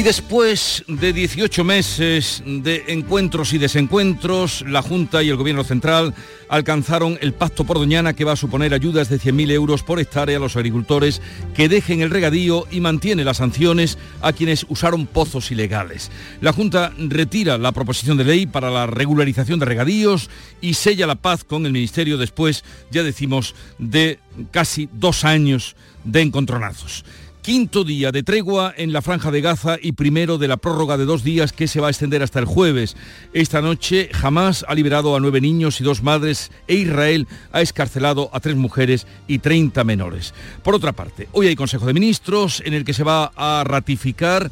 Y después de 18 meses de encuentros y desencuentros, la Junta y el Gobierno Central alcanzaron el pacto por Doñana que va a suponer ayudas de 100.000 euros por hectárea a los agricultores que dejen el regadío y mantiene las sanciones a quienes usaron pozos ilegales. La Junta retira la proposición de ley para la regularización de regadíos y sella la paz con el Ministerio después, ya decimos, de casi dos años de encontronazos. Quinto día de tregua en la franja de Gaza y primero de la prórroga de dos días que se va a extender hasta el jueves. Esta noche Hamas ha liberado a nueve niños y dos madres e Israel ha escarcelado a tres mujeres y 30 menores. Por otra parte, hoy hay Consejo de Ministros en el que se va a ratificar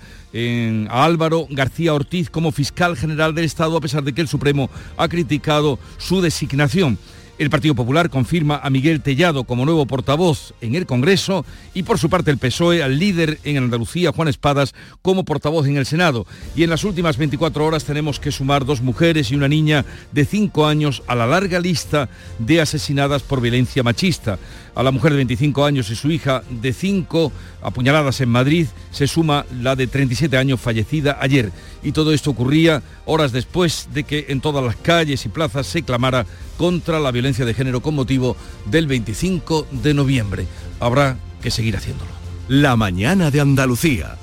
a Álvaro García Ortiz como fiscal general del Estado a pesar de que el Supremo ha criticado su designación. El Partido Popular confirma a Miguel Tellado como nuevo portavoz en el Congreso y por su parte el PSOE al líder en Andalucía, Juan Espadas, como portavoz en el Senado. Y en las últimas 24 horas tenemos que sumar dos mujeres y una niña de 5 años a la larga lista de asesinadas por violencia machista. A la mujer de 25 años y su hija de 5 apuñaladas en Madrid se suma la de 37 años fallecida ayer. Y todo esto ocurría horas después de que en todas las calles y plazas se clamara contra la violencia de género con motivo del 25 de noviembre. Habrá que seguir haciéndolo. La mañana de Andalucía.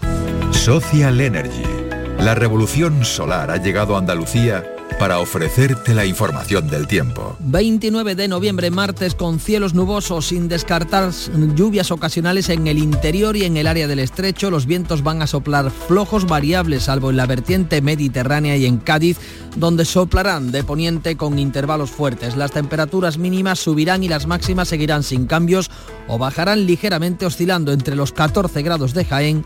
Social Energy. La revolución solar ha llegado a Andalucía para ofrecerte la información del tiempo. 29 de noviembre, martes, con cielos nubosos, sin descartar lluvias ocasionales en el interior y en el área del estrecho. Los vientos van a soplar flojos variables, salvo en la vertiente mediterránea y en Cádiz, donde soplarán de poniente con intervalos fuertes. Las temperaturas mínimas subirán y las máximas seguirán sin cambios o bajarán ligeramente oscilando entre los 14 grados de Jaén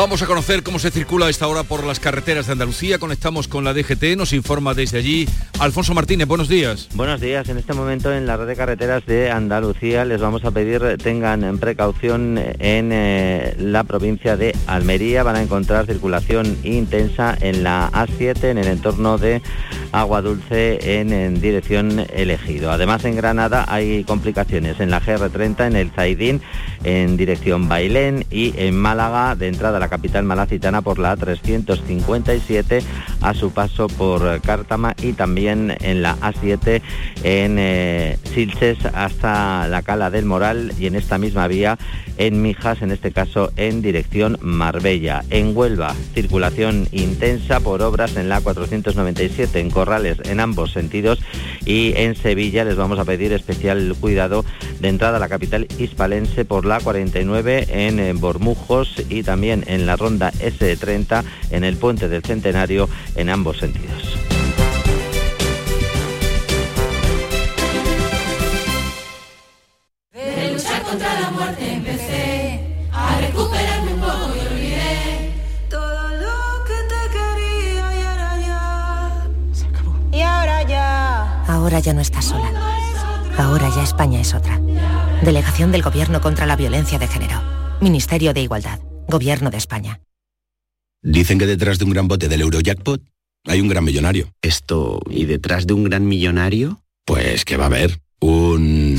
Vamos a conocer cómo se circula a esta hora por las carreteras de Andalucía. Conectamos con la DGT, nos informa desde allí Alfonso Martínez. Buenos días. Buenos días. En este momento en la red de carreteras de Andalucía les vamos a pedir tengan precaución en eh, la provincia de Almería. Van a encontrar circulación intensa en la A7 en el entorno de Agua Dulce en, en dirección elegido. Además en Granada hay complicaciones en la GR30 en el Zaidín en dirección Bailén y en Málaga de entrada a la capital malacitana por la A357 a su paso por Cártama y también en la A7 en eh, Silches hasta la Cala del Moral y en esta misma vía en Mijas, en este caso en dirección Marbella. En Huelva, circulación intensa por obras en la 497 en Corrales en ambos sentidos y en Sevilla les vamos a pedir especial cuidado de entrada a la capital hispalense por la 49 en Bormujos y también en la ronda S30 en el puente del Centenario en ambos sentidos. contra la muerte empecé a recuperarme un poco y olvidé todo lo que te quería y ahora ya se acabó. Y ahora ya. Ahora ya no estás sola. Ahora ya España es otra. Delegación del Gobierno contra la Violencia de Género. Ministerio de Igualdad. Gobierno de España. Dicen que detrás de un gran bote del Eurojackpot hay un gran millonario. Esto, ¿y detrás de un gran millonario? Pues que va a haber un...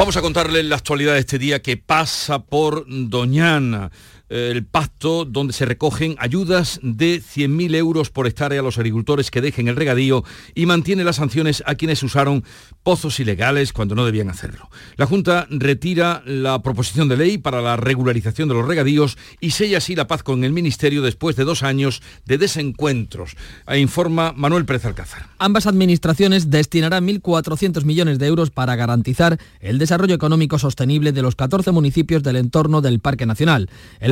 Vamos a contarles la actualidad de este día que pasa por Doñana. Eh, el pacto donde se recogen ayudas de 100.000 euros por hectárea a los agricultores que dejen el regadío y mantiene las sanciones a quienes usaron pozos ilegales cuando no debían hacerlo. La Junta retira la proposición de ley para la regularización de los regadíos y sella así la paz con el Ministerio después de dos años de desencuentros, informa Manuel Pérez Alcázar. Ambas administraciones destinarán 1.400 millones de euros para garantizar el desarrollo económico sostenible de los 14 municipios del entorno del Parque Nacional.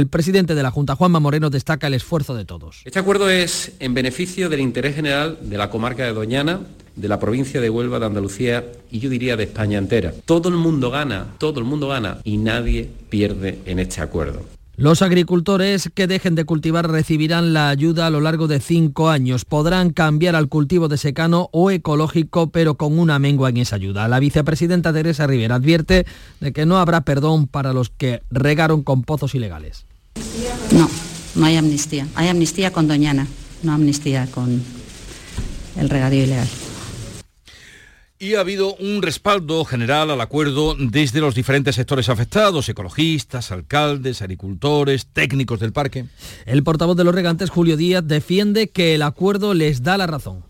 Presidente de la Junta, Juanma Moreno, destaca el esfuerzo de todos. Este acuerdo es en beneficio del interés general de la comarca de Doñana, de la provincia de Huelva, de Andalucía y yo diría de España entera. Todo el mundo gana, todo el mundo gana y nadie pierde en este acuerdo. Los agricultores que dejen de cultivar recibirán la ayuda a lo largo de cinco años. Podrán cambiar al cultivo de secano o ecológico, pero con una mengua en esa ayuda. La vicepresidenta Teresa Rivera advierte de que no habrá perdón para los que regaron con pozos ilegales. No, no hay amnistía. Hay amnistía con Doñana, no amnistía con el regadío ilegal. Y ha habido un respaldo general al acuerdo desde los diferentes sectores afectados, ecologistas, alcaldes, agricultores, técnicos del parque. El portavoz de los regantes, Julio Díaz, defiende que el acuerdo les da la razón.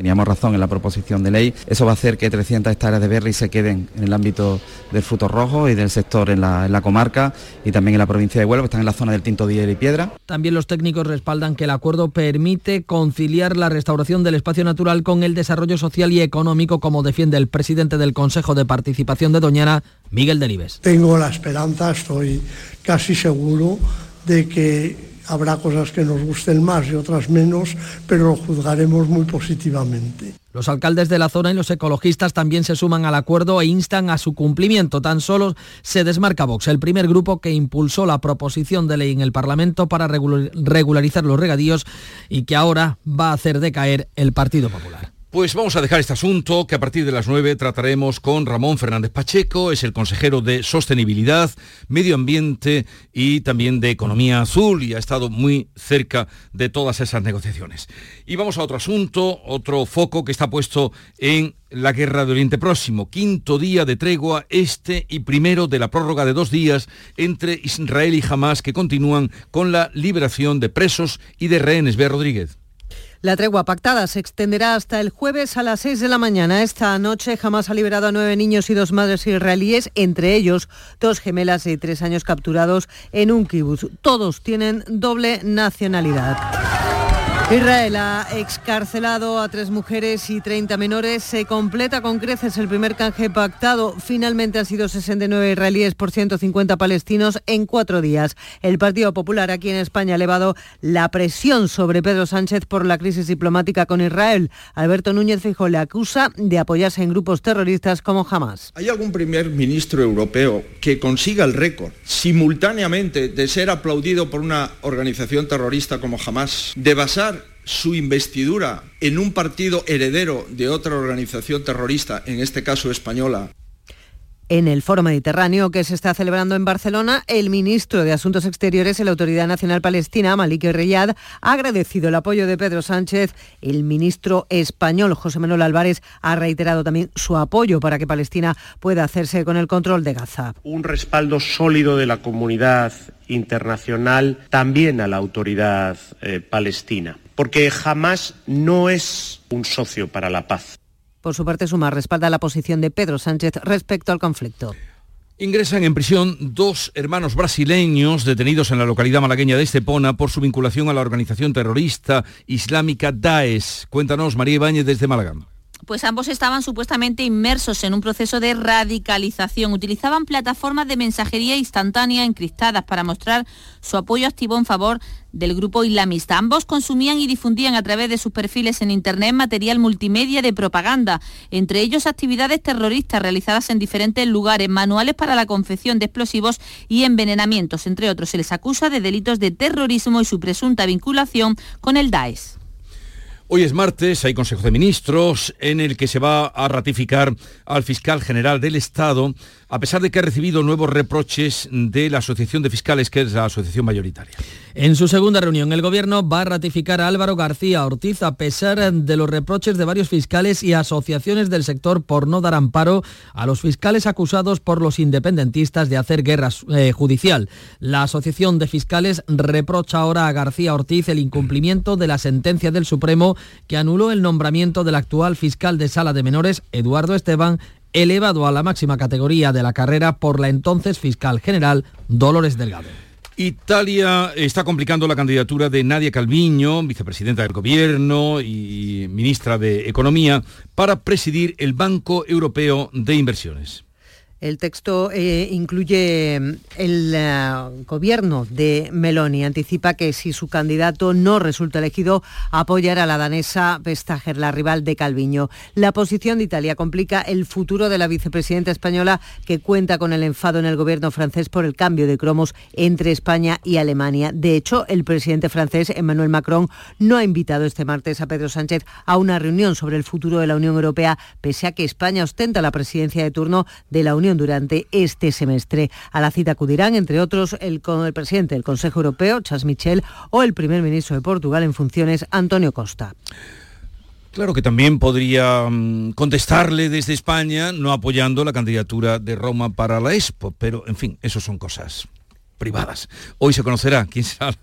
Teníamos razón en la proposición de ley. Eso va a hacer que 300 hectáreas de berry se queden en el ámbito del fruto rojo y del sector en la, en la comarca y también en la provincia de Huelva, que están en la zona del Tinto Dier y Piedra. También los técnicos respaldan que el acuerdo permite conciliar la restauración del espacio natural con el desarrollo social y económico, como defiende el presidente del Consejo de Participación de Doñana, Miguel Delibes. Tengo la esperanza, estoy casi seguro de que habrá cosas que nos gusten más y otras menos, pero lo juzgaremos muy positivamente. Los alcaldes de la zona y los ecologistas también se suman al acuerdo e instan a su cumplimiento. Tan solo se desmarca Vox, el primer grupo que impulsó la proposición de ley en el Parlamento para regularizar los regadíos y que ahora va a hacer decaer el Partido Popular. Pues vamos a dejar este asunto que a partir de las 9 trataremos con Ramón Fernández Pacheco, es el consejero de Sostenibilidad, Medio Ambiente y también de Economía Azul y ha estado muy cerca de todas esas negociaciones. Y vamos a otro asunto, otro foco que está puesto en la guerra de Oriente Próximo, quinto día de tregua, este y primero de la prórroga de dos días entre Israel y Hamas que continúan con la liberación de presos y de rehenes. Bea Rodríguez. La tregua pactada se extenderá hasta el jueves a las 6 de la mañana. Esta noche jamás ha liberado a nueve niños y dos madres israelíes, entre ellos dos gemelas de tres años capturados en un kibutz. Todos tienen doble nacionalidad. Israel ha excarcelado a tres mujeres y 30 menores. Se completa con creces el primer canje pactado. Finalmente han sido 69 israelíes por 150 palestinos en cuatro días. El Partido Popular aquí en España ha elevado la presión sobre Pedro Sánchez por la crisis diplomática con Israel. Alberto Núñez Fijo le acusa de apoyarse en grupos terroristas como Hamas. ¿Hay algún primer ministro europeo que consiga el récord simultáneamente de ser aplaudido por una organización terrorista como Hamas, de basar su investidura en un partido heredero de otra organización terrorista, en este caso española, en el Foro Mediterráneo que se está celebrando en Barcelona, el ministro de Asuntos Exteriores y la Autoridad Nacional Palestina, Malik Riyad, ha agradecido el apoyo de Pedro Sánchez. El ministro español, José Manuel Álvarez, ha reiterado también su apoyo para que Palestina pueda hacerse con el control de Gaza. Un respaldo sólido de la comunidad internacional también a la autoridad eh, palestina, porque jamás no es un socio para la paz. Por su parte, Sumar respalda la posición de Pedro Sánchez respecto al conflicto. Ingresan en prisión dos hermanos brasileños detenidos en la localidad malagueña de Estepona por su vinculación a la organización terrorista islámica Daesh. Cuéntanos, María Ibáñez, desde Málaga pues ambos estaban supuestamente inmersos en un proceso de radicalización. Utilizaban plataformas de mensajería instantánea encriptadas para mostrar su apoyo activo en favor del grupo islamista. Ambos consumían y difundían a través de sus perfiles en Internet material multimedia de propaganda, entre ellos actividades terroristas realizadas en diferentes lugares, manuales para la confección de explosivos y envenenamientos, entre otros. Se les acusa de delitos de terrorismo y su presunta vinculación con el Daesh. Hoy es martes, hay Consejo de Ministros en el que se va a ratificar al fiscal general del Estado a pesar de que ha recibido nuevos reproches de la Asociación de Fiscales, que es la asociación mayoritaria. En su segunda reunión, el Gobierno va a ratificar a Álvaro García Ortiz a pesar de los reproches de varios fiscales y asociaciones del sector por no dar amparo a los fiscales acusados por los independentistas de hacer guerra eh, judicial. La Asociación de Fiscales reprocha ahora a García Ortiz el incumplimiento de la sentencia del Supremo que anuló el nombramiento del actual fiscal de sala de menores, Eduardo Esteban, elevado a la máxima categoría de la carrera por la entonces fiscal general Dolores Delgado. Italia está complicando la candidatura de Nadia Calviño, vicepresidenta del Gobierno y ministra de Economía, para presidir el Banco Europeo de Inversiones. El texto eh, incluye mm, el uh, gobierno de Meloni. Anticipa que si su candidato no resulta elegido, apoyará a la danesa Vestager, la rival de Calviño. La posición de Italia complica el futuro de la vicepresidenta española que cuenta con el enfado en el gobierno francés por el cambio de cromos entre España y Alemania. De hecho, el presidente francés, Emmanuel Macron, no ha invitado este martes a Pedro Sánchez a una reunión sobre el futuro de la Unión Europea, pese a que España ostenta la presidencia de turno de la Unión durante este semestre. A la cita acudirán, entre otros, el, el presidente del Consejo Europeo, Charles Michel, o el primer ministro de Portugal en funciones, Antonio Costa. Claro que también podría mm, contestarle desde España no apoyando la candidatura de Roma para la Expo, pero en fin, eso son cosas privadas. Hoy se conocerá quién será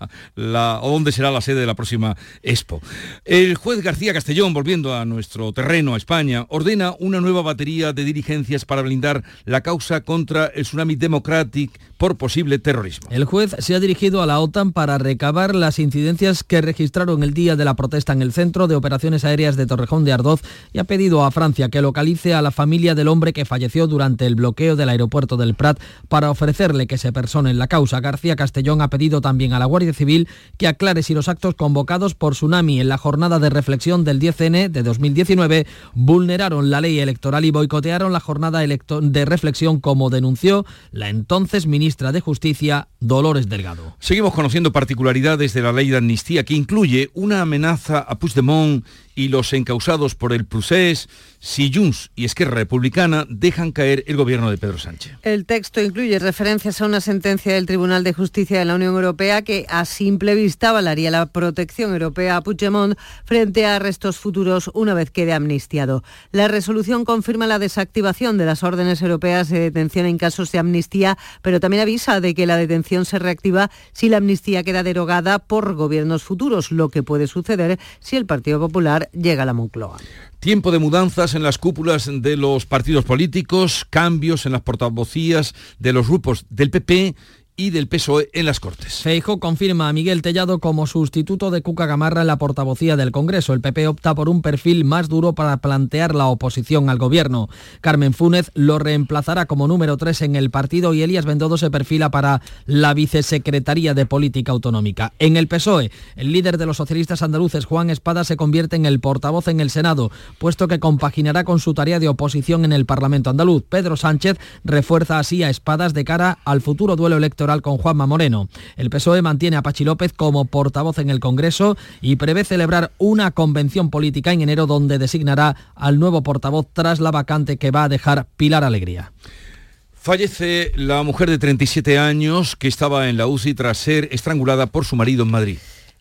o dónde será la sede de la próxima Expo. El juez García Castellón, volviendo a nuestro terreno, a España, ordena una nueva batería de diligencias para blindar la causa contra el Tsunami Democratic por posible terrorismo. El juez se ha dirigido a la OTAN para recabar las incidencias que registraron el día de la protesta en el Centro de Operaciones Aéreas de Torrejón de Ardoz y ha pedido a Francia que localice a la familia del hombre que falleció durante el bloqueo del aeropuerto del Prat para ofrecerle que se persone en la causa. García Castellón ha pedido también a la Guardia Civil que aclare si los actos convocados por Tsunami en la jornada de reflexión del 10N de 2019 vulneraron la ley electoral y boicotearon la jornada de reflexión como denunció la entonces ministra de Justicia Dolores Delgado. Seguimos conociendo particularidades de la ley de amnistía que incluye una amenaza a Puigdemont y los encausados por el procés si Junts y Esquerra Republicana dejan caer el gobierno de Pedro Sánchez. El texto incluye referencias a una sentencia del Tribunal de Justicia de la Unión Europea que a simple vista avalaría la protección europea a Puigdemont frente a arrestos futuros una vez quede amnistiado. La resolución confirma la desactivación de las órdenes europeas de detención en casos de amnistía, pero también avisa de que la detención se reactiva si la amnistía queda derogada por gobiernos futuros, lo que puede suceder si el Partido Popular llega la Moncloa. Tiempo de mudanzas en las cúpulas de los partidos políticos, cambios en las portavocías de los grupos del PP y del PSOE en las Cortes. Feijo confirma a Miguel Tellado como sustituto de Cuca Gamarra en la portavocía del Congreso. El PP opta por un perfil más duro para plantear la oposición al gobierno. Carmen Fúnez lo reemplazará como número 3 en el partido y Elías Bendodo se perfila para la vicesecretaría de Política Autonómica. En el PSOE, el líder de los socialistas andaluces, Juan Espada, se convierte en el portavoz en el Senado, puesto que compaginará con su tarea de oposición en el Parlamento andaluz. Pedro Sánchez refuerza así a Espadas de cara al futuro duelo electoral con Juanma Moreno. El PSOE mantiene a Pachi López como portavoz en el Congreso y prevé celebrar una convención política en enero donde designará al nuevo portavoz tras la vacante que va a dejar Pilar Alegría. Fallece la mujer de 37 años que estaba en la UCI tras ser estrangulada por su marido en Madrid.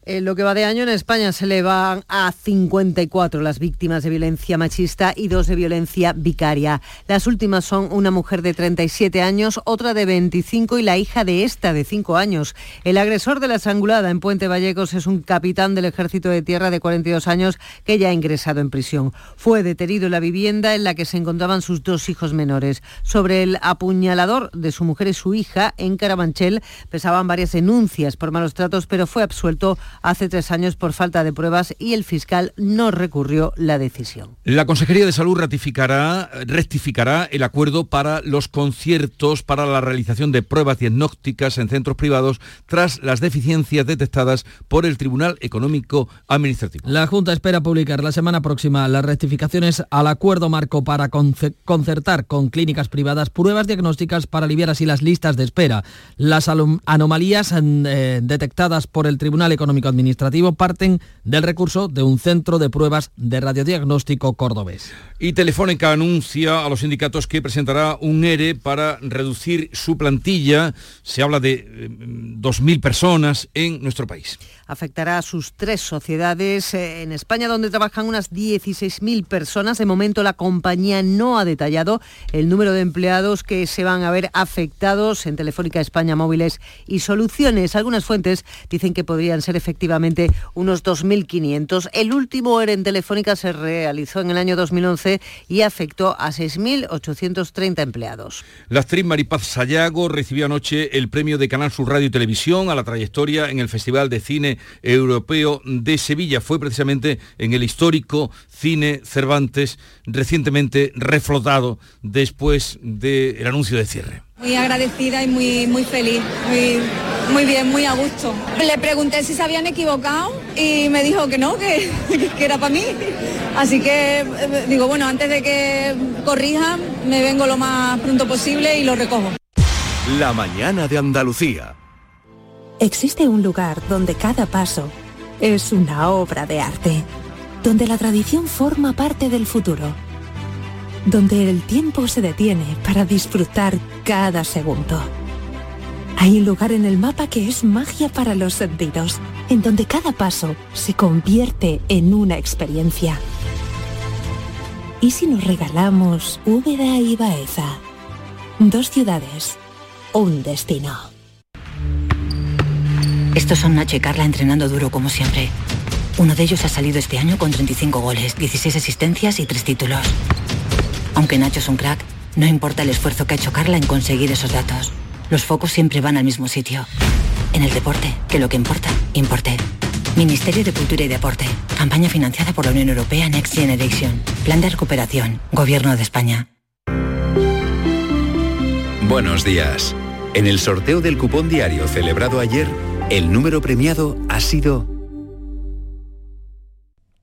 En lo que va de año en España se le van a 54 las víctimas de violencia machista y dos de violencia vicaria. Las últimas son una mujer de 37 años, otra de 25 y la hija de esta de 5 años. El agresor de la estrangulada en Puente Vallecos es un capitán del Ejército de Tierra de 42 años que ya ha ingresado en prisión. Fue detenido en la vivienda en la que se encontraban sus dos hijos menores. Sobre el apuñalador de su mujer y su hija en Carabanchel pesaban varias denuncias por malos tratos, pero fue absuelto hace tres años por falta de pruebas y el fiscal no recurrió la decisión. La Consejería de Salud ratificará, rectificará el acuerdo para los conciertos para la realización de pruebas diagnósticas en centros privados tras las deficiencias detectadas por el Tribunal Económico Administrativo. La Junta espera publicar la semana próxima las rectificaciones al acuerdo marco para concertar con clínicas privadas pruebas diagnósticas para aliviar así las listas de espera. Las anomalías eh, detectadas por el Tribunal Económico técnico administrativo parten del recurso de un centro de pruebas de radiodiagnóstico cordobés. Y Telefónica anuncia a los sindicatos que presentará un ERE para reducir su plantilla. Se habla de eh, 2.000 personas en nuestro país. Afectará a sus tres sociedades eh, en España, donde trabajan unas 16.000 personas. De momento, la compañía no ha detallado el número de empleados que se van a ver afectados en Telefónica España Móviles y Soluciones. Algunas fuentes dicen que podrían ser efectivamente unos 2.500. El último ERE en Telefónica se realizó en el año 2011 y afectó a 6.830 empleados. La actriz Maripaz Sayago recibió anoche el premio de Canal Sur Radio y Televisión a la trayectoria en el Festival de Cine Europeo de Sevilla. Fue precisamente en el histórico Cine Cervantes, recientemente reflotado después del anuncio de cierre. Muy agradecida y muy, muy feliz, muy, muy bien, muy a gusto. Le pregunté si se habían equivocado y me dijo que no, que, que era para mí. Así que eh, digo, bueno, antes de que corrijan, me vengo lo más pronto posible y lo recojo. La mañana de Andalucía. Existe un lugar donde cada paso es una obra de arte, donde la tradición forma parte del futuro, donde el tiempo se detiene para disfrutar cada segundo. Hay un lugar en el mapa que es magia para los sentidos, en donde cada paso se convierte en una experiencia. ¿Y si nos regalamos Úbeda y Baeza? Dos ciudades, un destino. Estos son Nacho y Carla entrenando duro como siempre. Uno de ellos ha salido este año con 35 goles, 16 asistencias y 3 títulos. Aunque Nacho es un crack, no importa el esfuerzo que ha hecho Carla en conseguir esos datos. Los focos siempre van al mismo sitio. En el deporte, que lo que importa, importe. Ministerio de Cultura y Deporte. Campaña financiada por la Unión Europea Next Generation. Plan de recuperación. Gobierno de España. Buenos días. En el sorteo del cupón diario celebrado ayer, el número premiado ha sido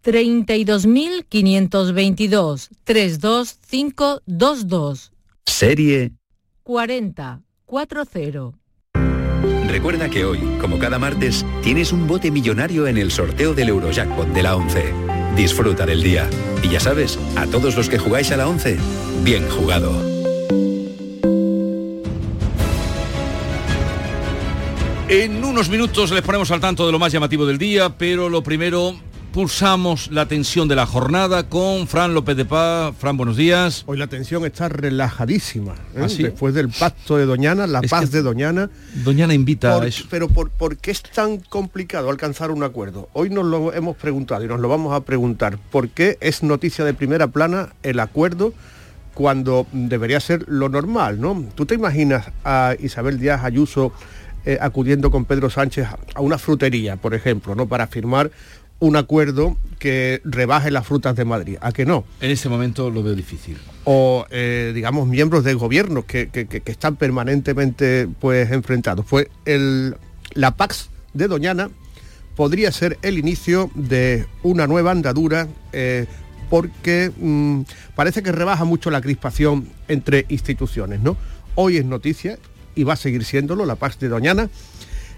32.522 32522 serie 40 40. Recuerda que hoy, como cada martes, tienes un bote millonario en el sorteo del Eurojackpot de la 11. Disfruta del día. Y ya sabes, a todos los que jugáis a la 11, bien jugado. En unos minutos les ponemos al tanto de lo más llamativo del día, pero lo primero pulsamos la tensión de la jornada con Fran López de Paz. Fran, buenos días. Hoy la tensión está relajadísima. ¿eh? ¿Ah, sí? Después del pacto de Doñana, la Es paz de Doñana. Doñana invita Por- a eso. Pero por, ¿por qué es tan complicado alcanzar un acuerdo? Hoy nos lo hemos preguntado y nos lo vamos a preguntar. ¿Por qué es noticia de primera plana el acuerdo cuando debería ser lo normal? ¿no? ¿Tú te imaginas a Isabel Díaz Ayuso eh, acudiendo con Pedro Sánchez a una frutería, por ejemplo, ¿no? para firmar un acuerdo que rebaje las frutas de Madrid? ¿A que no? En ese momento lo veo difícil. o eh, digamos miembros del gobierno que, que- que- que están permanentemente pues enfrentados. Pues el, la Pax de Doñana podría ser el inicio de una nueva andadura eh, porque mm, parece que rebaja mucho la crispación entre instituciones, ¿no? Hoy es noticia y va a seguir siéndolo la Pax de Doñana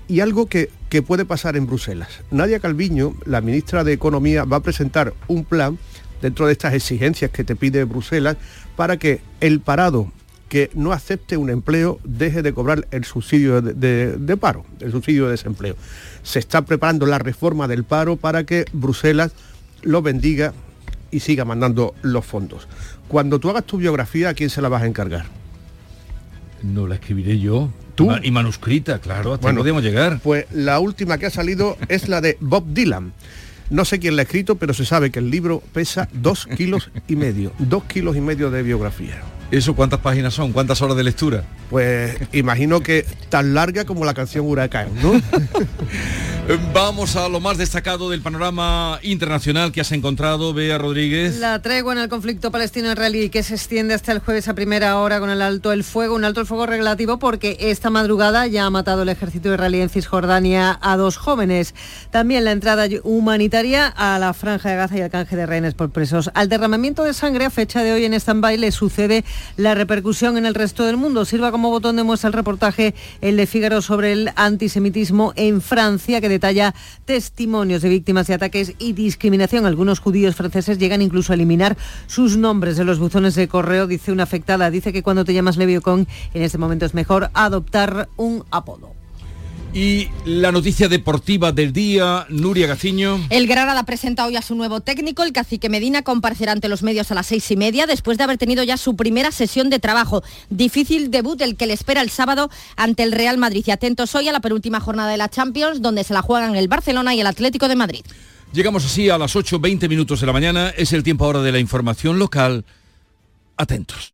y algo que, que puede pasar en Bruselas. Nadia Calviño, la ministra de Economía, va a presentar un plan dentro de estas exigencias que te pide Bruselas para que el parado que no acepte un empleo deje de cobrar el subsidio de, de- de paro, el subsidio de desempleo. Se está preparando la reforma del paro para que Bruselas lo bendiga y siga mandando los fondos. Cuando tú hagas tu biografía, ¿a quién se la vas a encargar? No la escribiré yo. Y manuscrita, claro, hasta Bueno, podemos llegar. Pues la última que ha salido es la de Bob Dylan. No sé quién la ha escrito, pero se sabe que el libro pesa dos kilos y medio. Dos kilos y medio de biografía. ¿Eso cuántas páginas son? ¿Cuántas horas de lectura? Pues imagino que tan larga como la canción Huracán, ¿no? Vamos a lo más destacado del panorama internacional que has encontrado, Bea Rodríguez. La tregua en el conflicto palestino-israelí que se extiende hasta el jueves a primera hora con el alto el fuego, un alto el fuego relativo porque esta madrugada ya ha matado el ejército israelí en Cisjordania a dos jóvenes. También la entrada humanitaria a la franja de Gaza y el canje de rehenes por presos. Al derramamiento de sangre a fecha de hoy en stand-by le sucede la repercusión en el resto del mundo. Sirva como botón de muestra el reportaje el de Fígaro sobre el antisemitismo en Francia que detalla testimonios de víctimas de ataques y discriminación. Algunos judíos franceses llegan incluso a eliminar sus nombres de los buzones de correo, dice una afectada. Dice que cuando te llamas Levi Ocon, en este momento es mejor adoptar un apodo. Y la noticia deportiva del día, Nuria Gaciño. El Granada presenta hoy a su nuevo técnico, el cacique Medina, comparecerá ante los medios a las seis y media después de haber tenido ya su primera sesión de trabajo. Difícil debut el que le espera el sábado ante el Real Madrid. Y atentos hoy a la penúltima jornada de la Champions, donde se la juegan el Barcelona y el Atlético de Madrid. Llegamos así a las 8.20 minutos de la mañana. Es el tiempo ahora de la información local. Atentos.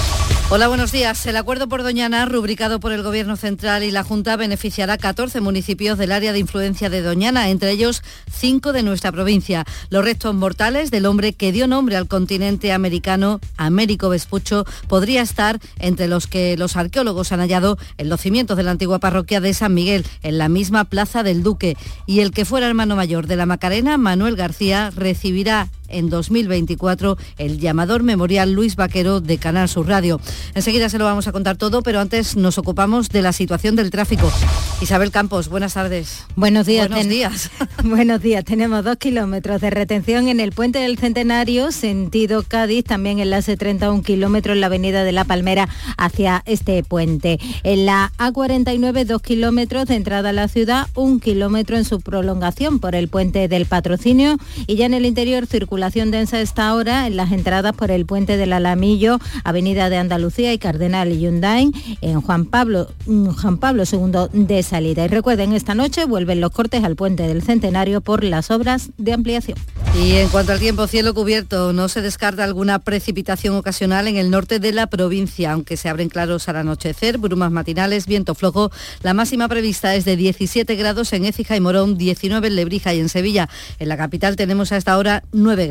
Hola, buenos días. El acuerdo por Doñana, rubricado por el Gobierno Central y la Junta, beneficiará 14 municipios del área de influencia de Doñana, entre ellos 5 de nuestra provincia. Los restos mortales del hombre que dio nombre al continente americano, Américo Vespucho, podría estar entre los que los arqueólogos han hallado en los cimientos de la antigua parroquia de San Miguel, en la misma Plaza del Duque. Y el que fuera hermano mayor de la Macarena, Manuel García, recibirá en 2024 el llamador memorial Luis Vaquero de Canal Sur Radio. Enseguida se lo vamos a contar todo, pero antes nos ocupamos de la situación del tráfico. Isabel Campos, buenas tardes. Buenos días. Buenos días. Buenos días. Tenemos dos kilómetros de retención en el puente del Centenario, sentido Cádiz, también enlace 31 kilómetros en la avenida de La Palmera hacia este puente. En la A49, dos kilómetros de entrada a la ciudad, un kilómetro en su prolongación por el puente del Patrocinio y ya en el interior circula circulación densa esta hora en las entradas por el puente del Alamillo, Avenida de Andalucía y Cardenal Hyundai en Juan Pablo, Juan Pablo II de salida. Y recuerden, esta noche vuelven los cortes al puente del Centenario por las obras de ampliación. Y en cuanto al tiempo, cielo cubierto, no se descarta alguna precipitación ocasional en el norte de la provincia, aunque se abren claros al anochecer, brumas matinales, viento flojo. La máxima prevista es de 17 grados en Écija y Morón, 19 en Lebrija y en Sevilla. En la capital tenemos a esta hora 9 grados.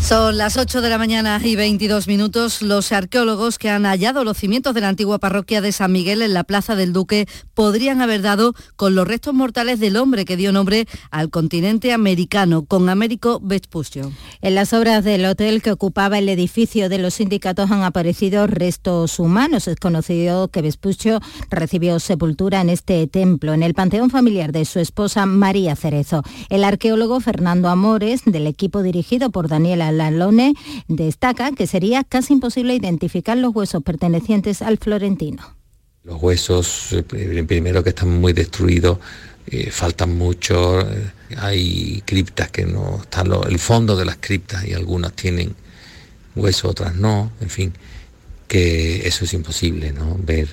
Son las 8 de la mañana y 22 minutos. Los arqueólogos que han hallado los cimientos de la antigua parroquia de San Miguel en la Plaza del Duque podrían haber dado con los restos mortales del hombre que dio nombre al continente americano, con Américo Vespucio. En las obras del hotel que ocupaba el edificio de los sindicatos han aparecido restos humanos. Es conocido que Vespucio recibió sepultura en este templo, en el panteón familiar de su esposa María Cerezo. El arqueólogo Fernando Amores, del equipo dirigido por Daniela Lalone destaca que sería casi imposible identificar los huesos pertenecientes al florentino. Los huesos, eh, primero que están muy destruidos, eh, faltan mucho, eh, hay criptas que no están, el fondo de las criptas y algunas tienen huesos, otras no, en fin, que eso es imposible, ¿no? Ver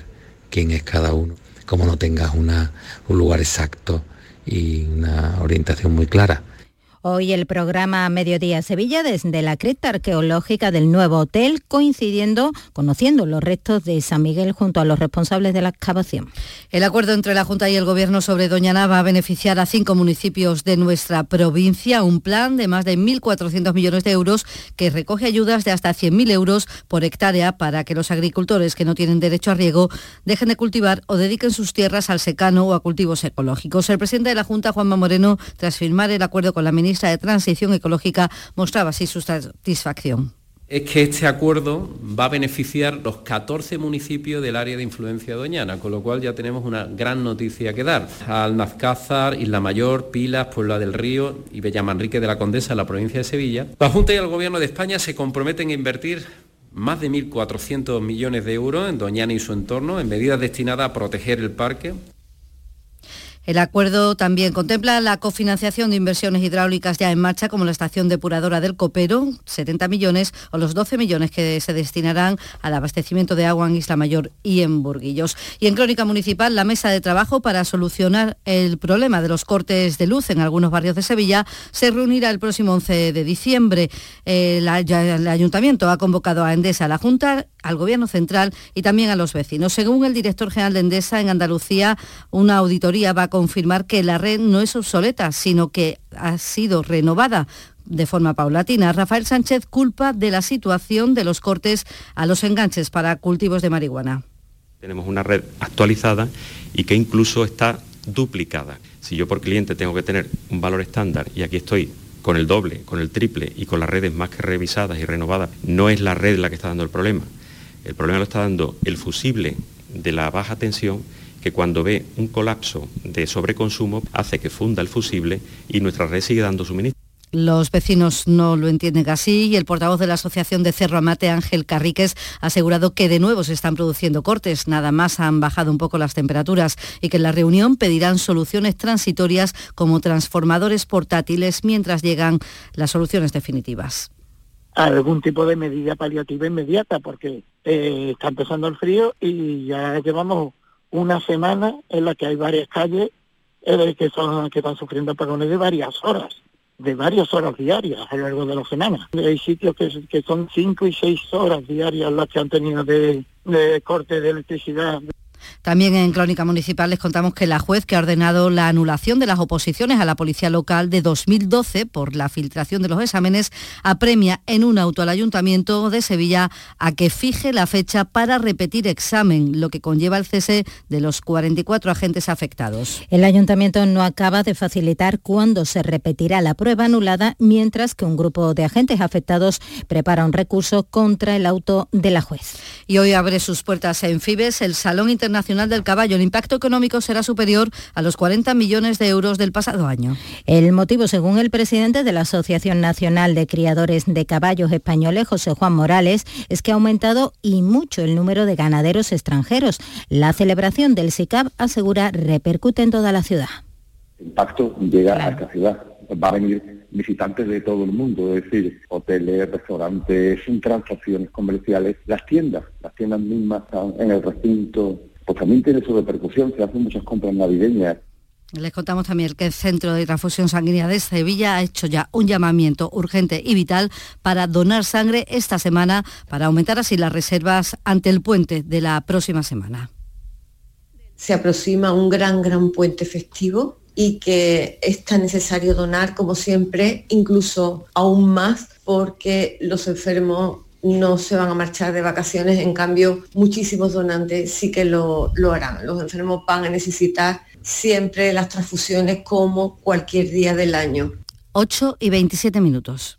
quién es cada uno, como no tengas una, un lugar exacto y una orientación muy clara. Hoy el programa Mediodía Sevilla desde la cripta arqueológica del nuevo hotel, coincidiendo, conociendo los restos de San Miguel junto a los responsables de la excavación. El acuerdo entre la Junta y el Gobierno sobre Doñana va a beneficiar a cinco municipios de nuestra provincia, un plan de más de 1.400 millones de euros que recoge ayudas de hasta 100.000 euros por hectárea para que los agricultores que no tienen derecho a riego dejen de cultivar o dediquen sus tierras al secano o a cultivos ecológicos. El presidente de la Junta, Juanma Moreno, tras firmar el acuerdo con la ministra de Transición Ecológica mostraba así su satisfacción es que este acuerdo va a beneficiar los 14 municipios del área de influencia doñana, con lo cual ya tenemos una gran noticia que dar. Alnazcázar, Isla Mayor, Pilas, Puebla del Río y Bellamanrique de la Condesa, la provincia de Sevilla. La Junta y el Gobierno de España se comprometen a invertir más de 1.400 millones de euros en Doñana y su entorno, en medidas destinadas a proteger el parque, el acuerdo también contempla la cofinanciación de inversiones hidráulicas ya en marcha, como la estación depuradora del Copero, 70 millones, o los 12 millones que se destinarán al abastecimiento de agua en Isla Mayor y en Burguillos. Y en Crónica Municipal, la mesa de trabajo para solucionar el problema de los cortes de luz en algunos barrios de Sevilla se reunirá el próximo 11 de diciembre. El, el Ayuntamiento ha convocado a Endesa, a la Junta, al Gobierno central y también a los vecinos. Según el director general de Endesa, en Andalucía una auditoría va a confirmar que la red no es obsoleta, sino que ha sido renovada de forma paulatina. Rafael Sánchez culpa de la situación de los cortes a los enganches para cultivos de marihuana. Tenemos una red actualizada y que incluso está duplicada. Si yo por cliente tengo que tener un valor estándar y aquí estoy con el doble, con el triple y con las redes más que revisadas y renovadas, no es la red la que está dando el problema. El problema lo está dando el fusible de la baja tensión que cuando ve un colapso de sobreconsumo hace que funda el fusible y nuestra red sigue dando suministro. Los vecinos no lo entienden así y el portavoz de la Asociación de Cerro Amate, Ángel Carriques, ha asegurado que de nuevo se están produciendo cortes, nada más han bajado un poco las temperaturas y que en la reunión pedirán soluciones transitorias como transformadores portátiles mientras llegan las soluciones definitivas. Algún tipo de medida paliativa inmediata porque eh, está empezando el frío y ya llevamos una semana en la que hay varias calles eh, que, son, que están sufriendo apagones de varias horas de varias horas diarias a lo largo de la semana. Hay sitios que, son cinco y seis horas diarias las que han tenido de corte de electricidad. También en Crónica Municipal les contamos que la juez que ha ordenado la anulación de las oposiciones a la Policía Local de 2012 por la filtración de los exámenes apremia en un auto al Ayuntamiento de Sevilla a que fije la fecha para repetir examen, lo que conlleva el cese de los 44 agentes afectados. El Ayuntamiento no acaba de facilitar cuándo se repetirá la prueba anulada, mientras que un grupo de agentes afectados prepara un recurso contra el auto de la juez. Y hoy abre sus puertas en Fibes el Salón Internacional Nacional del Caballo. El impacto económico será superior a los 40 millones de euros del pasado año. El motivo, según el presidente de la Asociación Nacional de Criadores de Caballos Españoles, José Juan Morales, es que ha aumentado y mucho el número de ganaderos extranjeros. La celebración del SICAP asegura repercute en toda la ciudad. El impacto llega a esta ciudad. Va a venir visitantes de todo el mundo, es decir, hoteles, restaurantes, transacciones comerciales, las tiendas, las tiendas mismas están en el recinto pues también tiene su repercusión, se hacen muchas compras navideñas. Les contamos también que el Centro de Transfusión Sanguínea de Sevilla ha hecho ya un llamamiento urgente y vital para donar sangre esta semana para aumentar así las reservas ante el puente de la próxima semana. Se aproxima un gran, gran puente festivo y que es tan necesario donar como siempre, incluso aún más porque los enfermos no se van a marchar de vacaciones, en cambio muchísimos donantes sí que lo, lo harán. Los enfermos van a necesitar siempre las transfusiones como cualquier día del año. 8 y 27 minutos.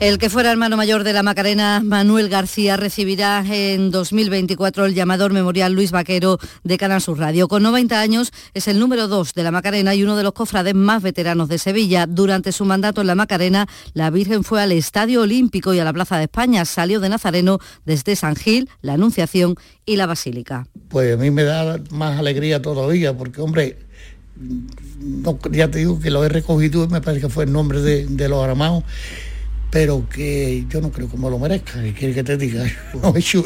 El que fuera hermano mayor de la Macarena, Manuel García, recibirá en 2024 el llamador memorial Luis Vaquero de Canal Sur Radio. Con 90 años es el número 2 de la Macarena y uno de los cofrades más veteranos de Sevilla. Durante su mandato en la Macarena, la Virgen fue al Estadio Olímpico y a la Plaza de España. Salió de Nazareno desde San Gil, la Anunciación y la Basílica. Pues a mí me da más alegría todavía porque, hombre, ya te digo que lo he recogido me parece que fue el nombre de, de los aramados pero que yo no creo que me lo merezca, que quiere que te diga, no he hecho,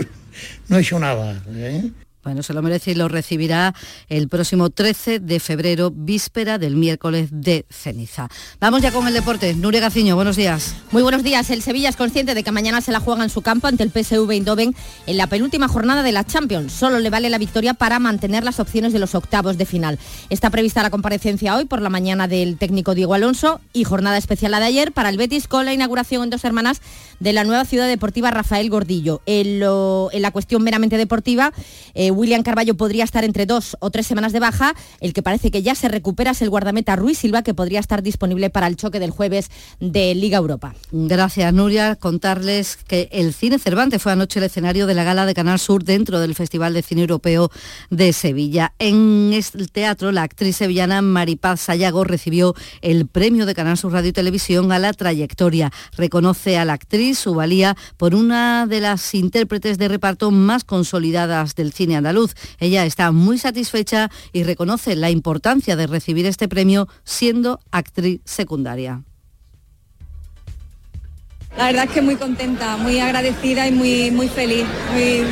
no he hecho nada. ¿eh? Bueno, se lo merece y lo recibirá el próximo 13 de febrero, víspera del miércoles de ceniza. Vamos ya con el deporte. Nuria Gaciño, buenos días. Muy buenos días. El Sevilla es consciente de que mañana se la juega en su campo ante el PSV Eindhoven en la penúltima jornada de la Champions. Solo le vale la victoria para mantener las opciones de los octavos de final. Está prevista la comparecencia hoy por la mañana del técnico Diego Alonso y jornada especial la de ayer para el Betis con la inauguración en dos hermanas de la nueva ciudad deportiva Rafael Gordillo. En, la cuestión meramente deportiva, eh, William Carballo podría estar entre dos o tres semanas de baja. El que parece que ya se recupera es el guardameta Ruiz Silva, que podría estar disponible para el choque del jueves de Liga Europa. Gracias, Nuria. Contarles que el Cine Cervantes fue anoche el escenario de la gala de Canal Sur dentro del Festival de Cine Europeo de Sevilla. En el teatro, la actriz sevillana Maripaz Sayago recibió el premio de Canal Sur Radio y Televisión a la trayectoria. Reconoce a la actriz su valía por una de las intérpretes de reparto más consolidadas del cine andaluz. Ella está muy satisfecha y reconoce la importancia de recibir este premio siendo actriz secundaria. La verdad es que muy contenta, muy agradecida y muy, muy feliz, muy,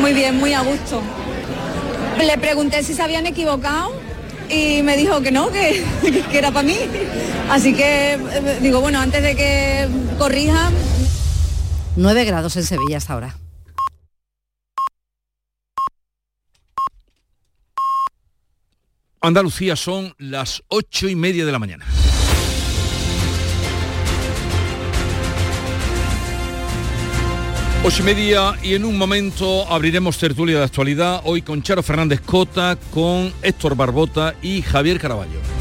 muy bien, muy a gusto. Le pregunté si se habían equivocado y me dijo que no, que, que era para mí. Así que eh, digo, bueno, antes de que corrijan. 9 grados en Sevilla hasta ahora. Andalucía son las ocho y media de la mañana. Ocho y media y en un momento abriremos tertulia de actualidad, hoy con Charo Fernández Cota, con Héctor Barbota y Javier Caraballo.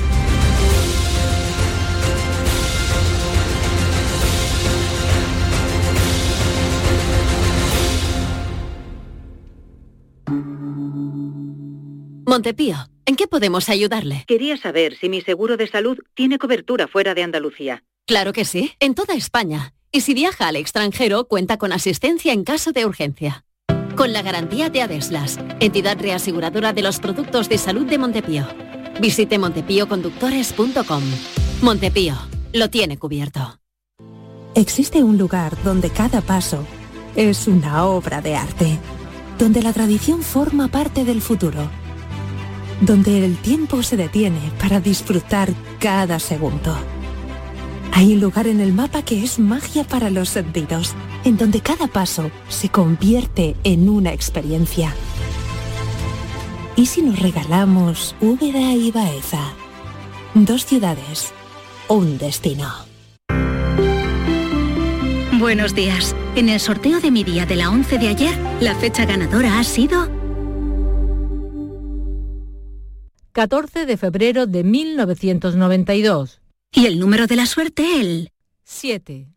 Montepío, ¿en qué podemos ayudarle? Quería saber si mi seguro de salud tiene cobertura fuera de Andalucía. Claro que sí, en toda España. Y si viaja al extranjero, cuenta con asistencia en caso de urgencia. Con la garantía de Adeslas, entidad reaseguradora de los productos de salud de Montepío. Visite montepíoconductores.com. Montepío, lo tiene cubierto. Existe un lugar donde cada paso es una obra de arte, donde la tradición forma parte del futuro, donde el tiempo se detiene para disfrutar cada segundo. Hay un lugar en el mapa que es magia para los sentidos, en donde cada paso se convierte en una experiencia. ¿Y si nos regalamos Úbeda y Baeza? Dos ciudades, un destino. Buenos días. En el sorteo de mi día de la 11 de ayer, la fecha ganadora ha sido 14 de febrero de 1992. Y el número de la suerte, el 7.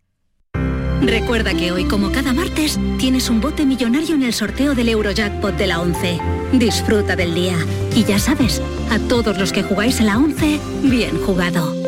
Recuerda que hoy, como cada martes, tienes un bote millonario en el sorteo del Eurojackpot de la 11. Disfruta del día. Y ya sabes, a todos los que jugáis a la 11, bien jugado.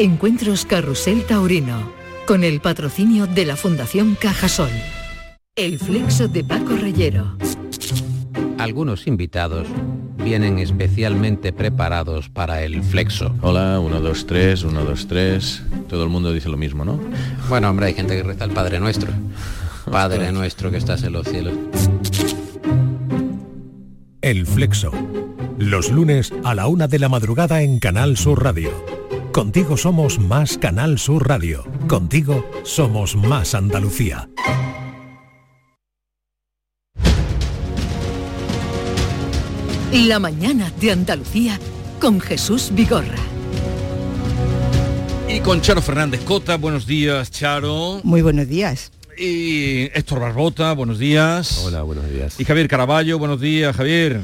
Encuentros Carrusel Taurino, con el patrocinio de la Fundación Cajasol. El flexo de Paco Reyero. Algunos invitados vienen especialmente preparados para el flexo. Hola, 1, 2, 3, 1, 2, 3. Todo el mundo dice lo mismo, ¿no? Bueno, hombre, hay gente que reza el Padre Nuestro. Padre Nuestro que estás en los cielos. El flexo. Los lunes a la una de la madrugada en Canal Sur Radio. Contigo somos más Canal Sur Radio. Contigo somos más Andalucía. La mañana de Andalucía con Jesús Vigorra. Y con Charo Fernández Cota, buenos días, Charo. Muy buenos días. Y Héctor Barbota, buenos días. Hola, buenos días. Y Javier Caraballo, buenos días, Javier.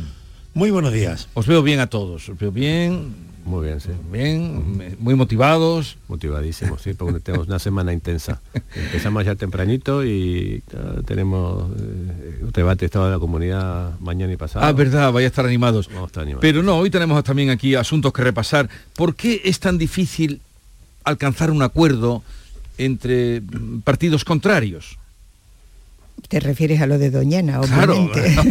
Muy buenos días. Os veo bien a todos, os veo bien, muy bien, sí. Bien, muy motivados. Motivadísimos, sí, porque tenemos una semana intensa. Empezamos ya tempranito y tenemos eh, un debate estado de la comunidad mañana y pasado. Ah, verdad, vaya a estar animados. Vamos a estar animados. Pero no, hoy tenemos también aquí asuntos que repasar. ¿Por qué es tan difícil alcanzar un acuerdo entre partidos contrarios? Te refieres a lo de Doñana, obviamente. Claro,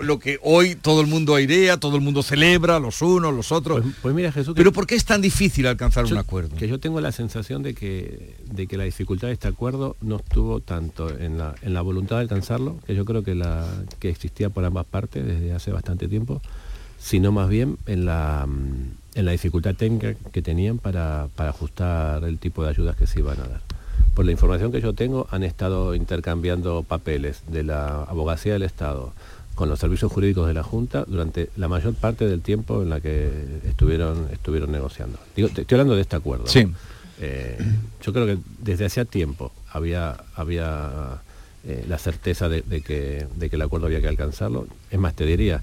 lo que hoy todo el mundo airea, todo el mundo celebra, los unos, los otros. Pues, pues mira, Jesús. Pero ¿por qué es tan difícil alcanzar un acuerdo? Que yo tengo la sensación de que, de que la dificultad de este acuerdo no estuvo tanto en la, en la voluntad de alcanzarlo, que yo creo que, la, que existía por ambas partes desde hace bastante tiempo, sino más bien en la, en la dificultad técnica que tenían para, para ajustar el tipo de ayudas que se iban a dar. Por la información que yo tengo, han estado intercambiando papeles de la abogacía del Estado con los servicios jurídicos de la Junta durante la mayor parte del tiempo en la que estuvieron, estuvieron negociando. Digo, estoy hablando de este acuerdo. Sí. Eh, yo creo que desde hacía tiempo había, había eh, la certeza de, que, de que el acuerdo había que alcanzarlo. Es más, te diría,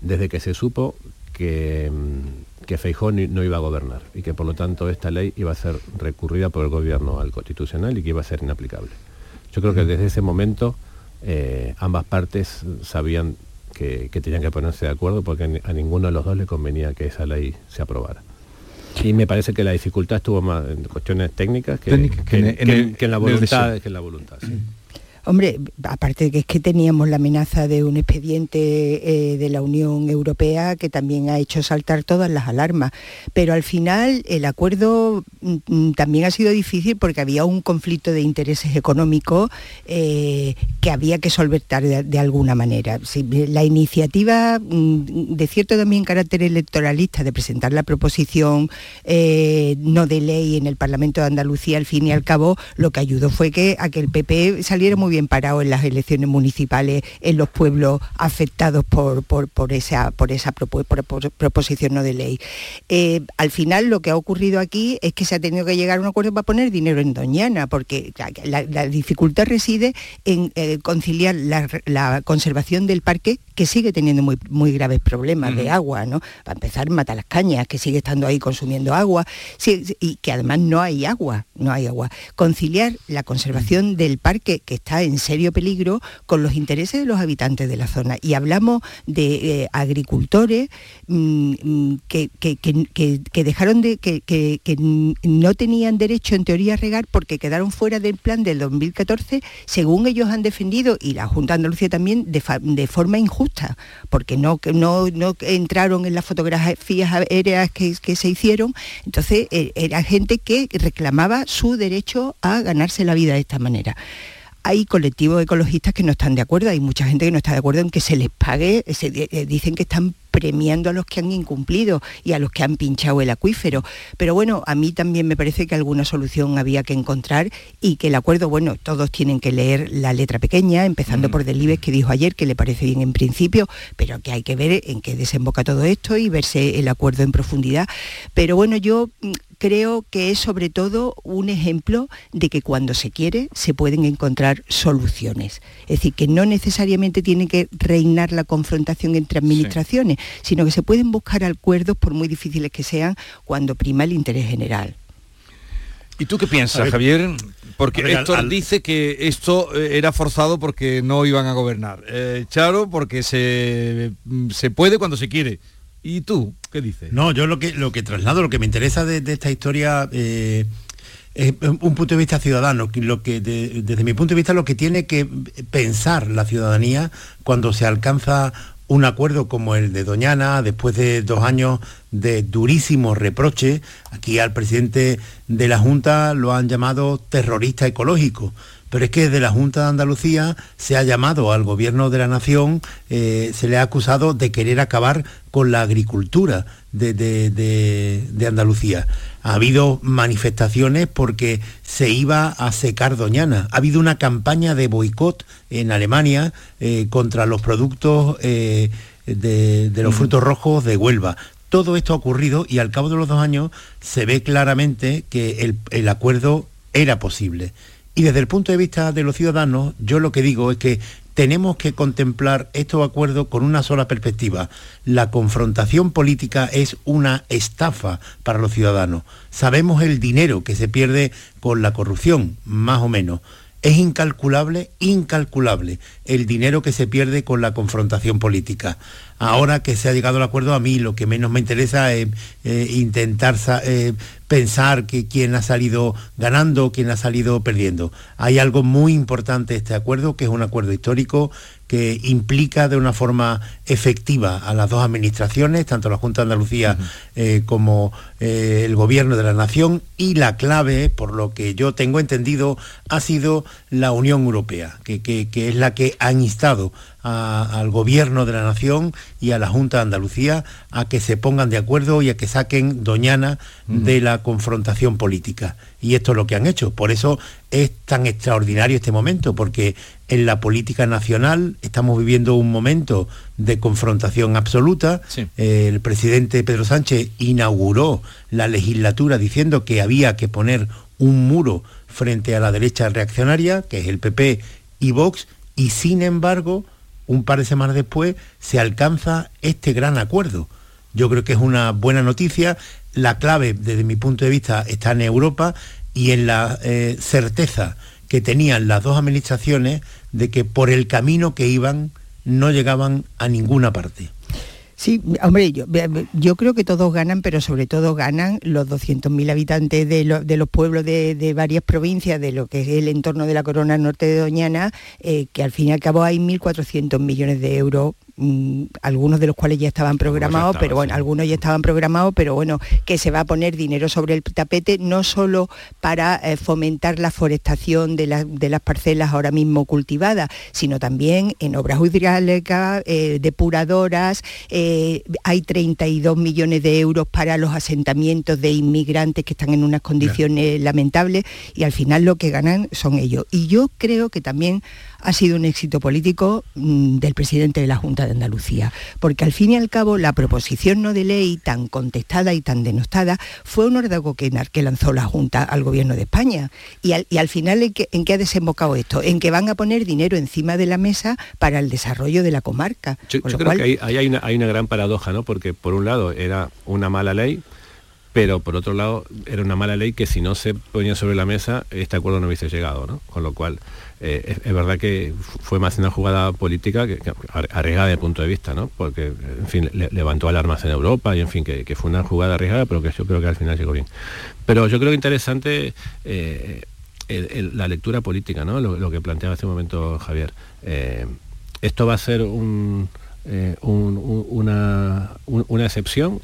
desde que se supo que, mm, que Feijón no iba a gobernar y que por lo tanto esta ley iba a ser recurrida por el gobierno al constitucional y que iba a ser inaplicable. Yo creo que desde ese momento eh, ambas partes sabían que, tenían que ponerse de acuerdo porque a ninguno de los dos le convenía que esa ley se aprobara. Y me parece que la dificultad estuvo más en cuestiones técnicas que, en, la voluntad. Que en la voluntad Hombre, aparte de que es que teníamos la amenaza de un expediente eh, de la Unión Europea que también ha hecho saltar todas las alarmas, pero al final el acuerdo mm, mm, también ha sido difícil porque había un conflicto de intereses económicos eh, que había que solventar de, alguna manera. la iniciativa mm, de cierto también carácter electoralista de presentar la proposición eh, no de ley en el Parlamento de Andalucía, al fin y al cabo, lo que ayudó fue que a que el PP saliera muy bien parado en las elecciones municipales en los pueblos afectados por, por, esa, por esa proposición no de ley. Eh, al final lo que ha ocurrido aquí es que se ha tenido que llegar a un acuerdo para poner dinero en Doñana, porque la, dificultad reside en eh, conciliar la, conservación del parque, que sigue teniendo muy, muy graves problemas de agua, ¿no? Para empezar, mata las cañas, que sigue estando ahí consumiendo agua, y que además no hay agua, no hay agua. Conciliar la conservación del parque, que está en serio peligro con los intereses de los habitantes de la zona. Y hablamos de eh, agricultores mm, mm, que, dejaron de, que, no tenían derecho en teoría a regar porque quedaron fuera del plan del 2014, según ellos han defendido, y la Junta de Andalucía también, de, forma injusta, porque no, no, no entraron en las fotografías aéreas que, que se hicieron. Entonces eh, era gente que reclamaba su derecho a ganarse la vida de esta manera hay colectivos ecologistas que no están de acuerdo, hay mucha gente que no está de acuerdo en que se les pague, se, eh, dicen que están premiando a los que han incumplido y a los que han pinchado el acuífero. Pero bueno, a mí también me parece que alguna solución había que encontrar y que el acuerdo, bueno, todos tienen que leer la letra pequeña, empezando mm. por Delibes que dijo ayer que le parece bien en principio, pero que hay que ver en qué desemboca todo esto y verse el acuerdo en profundidad. Pero bueno, yo mm, creo que es sobre todo un ejemplo de que cuando se quiere se pueden encontrar soluciones. Es decir, que no necesariamente tiene que reinar la confrontación entre administraciones, sino que se pueden buscar acuerdos, por muy difíciles que sean, cuando prima el interés general. ¿Y tú qué piensas, Javier? Porque Héctor dice que esto eh, era forzado porque no iban a gobernar. Eh, Charo, porque se, se puede cuando se quiere. ¿Y tú qué dices? No, yo lo que, lo que traslado, lo que me interesa de, esta historia eh, es un punto de vista ciudadano, lo que desde mi punto de vista lo que tiene que pensar la ciudadanía cuando se alcanza un acuerdo como el de Doñana, después de dos años de durísimos reproches, aquí al presidente de la Junta lo han llamado terrorista ecológico pero es que desde la Junta de Andalucía se ha llamado al gobierno de la nación, eh, se le ha acusado de querer acabar con la agricultura de, Andalucía. Ha habido manifestaciones porque se iba a secar Doñana. Ha habido una campaña de boicot en Alemania eh, contra los productos eh, de, los frutos rojos de Huelva todo esto ha ocurrido y al cabo de los dos años se ve claramente que el acuerdo era posible. Y desde el punto de vista de los ciudadanos, yo lo que digo es que tenemos que contemplar estos acuerdos con una sola perspectiva. La confrontación política es una estafa para los ciudadanos. Sabemos el dinero que se pierde con la corrupción, más o menos. Es incalculable, incalculable el dinero que se pierde con la confrontación política. Ahora que se ha llegado al acuerdo, a mí lo que menos me interesa es eh, intentar eh, pensar que quién ha salido ganando, quién ha salido perdiendo. Hay algo muy importante de este acuerdo, que es un acuerdo histórico que implica de una forma efectiva a las dos administraciones, tanto la Junta de Andalucía eh, como el Gobierno de la Nación, y la clave, por lo que yo tengo entendido, ha sido la Unión Europea, que, que es la que ha instado al gobierno de la nación y a la Junta de Andalucía a que se pongan de acuerdo y a que saquen Doñana de la confrontación política. Y esto es lo que han hecho. Por eso es tan extraordinario este momento, porque en la política nacional estamos viviendo un momento de confrontación absoluta. el presidente Pedro Sánchez inauguró la legislatura diciendo que había que poner un muro frente a la derecha reaccionaria, que es el PP y Vox, y sin embargo un par de semanas después se alcanza este gran acuerdo. Yo creo que es una buena noticia. La clave, desde mi punto de vista, está en Europa y en la eh, certeza que tenían las dos administraciones de que por el camino que iban no llegaban a ninguna parte. Sí, hombre, yo, creo que todos ganan, pero sobre todo ganan los 200.000 habitantes de, los pueblos de, varias provincias, de lo que es el entorno de la corona norte de Doñana, eh, que al fin y al cabo hay 1.400 millones de euros algunos de los cuales ya estaban programados, pero bueno, algunos ya estaban programados, pero bueno, que se va a poner dinero sobre el tapete, no solo para eh, fomentar la forestación de, las parcelas ahora mismo cultivadas, sino también en obras hidráulicas, eh, depuradoras, eh, hay 32 millones de euros para los asentamientos de inmigrantes que están en unas condiciones lamentables y al final lo que ganan son ellos. Y yo creo que también ha sido un éxito político mm, del presidente de la Junta de Andalucía, porque al fin y al cabo la proposición no de ley tan contestada y tan denostada fue un órdago que, que lanzó la Junta al gobierno de España. Y al, final, ¿en qué, ha desembocado esto? En que van a poner dinero encima de la mesa para el desarrollo de la comarca. Yo, creo que ahí, hay, una, hay una gran paradoja, ¿no? Porque por un lado era una mala ley, pero por otro lado era una mala ley que si no se ponía sobre la mesa este acuerdo no hubiese llegado, ¿no? Con lo cual eh, es, verdad que fue más una jugada política que, arriesgada desde el punto de vista, ¿no? Porque, en fin, levantó alarmas en Europa y, en fin, que, fue una jugada arriesgada, pero que yo creo que al final llegó bien. Pero yo creo que interesante eh, la lectura política, ¿no? Lo, que planteaba hace un momento Javier. Eh, esto va a ser un, una, una excepción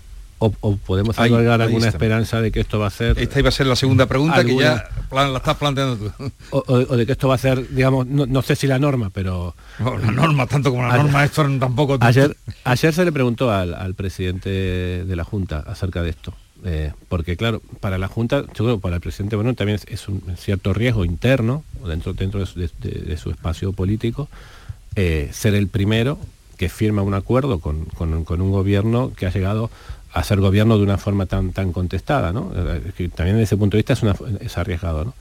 o, podemos agregar alguna esperanza de que esto va a ser... Esta iba a ser la segunda pregunta que ya la estás planteando tú. O, de que esto va a ser, digamos, no, sé si la norma, pero... la norma, tanto como la norma, esto tampoco... Ayer, ayer se le preguntó al, presidente de la Junta acerca de esto. Eh, porque claro, para la Junta, yo creo para el presidente, bueno, también es, un cierto riesgo interno, dentro, dentro de, su espacio político, eh, ser el primero que firma un acuerdo con, con, un gobierno que ha llegado hacer gobierno de una forma tan, tan contestada, ¿no? Eh, también desde ese punto de vista es, arriesgado, ¿no?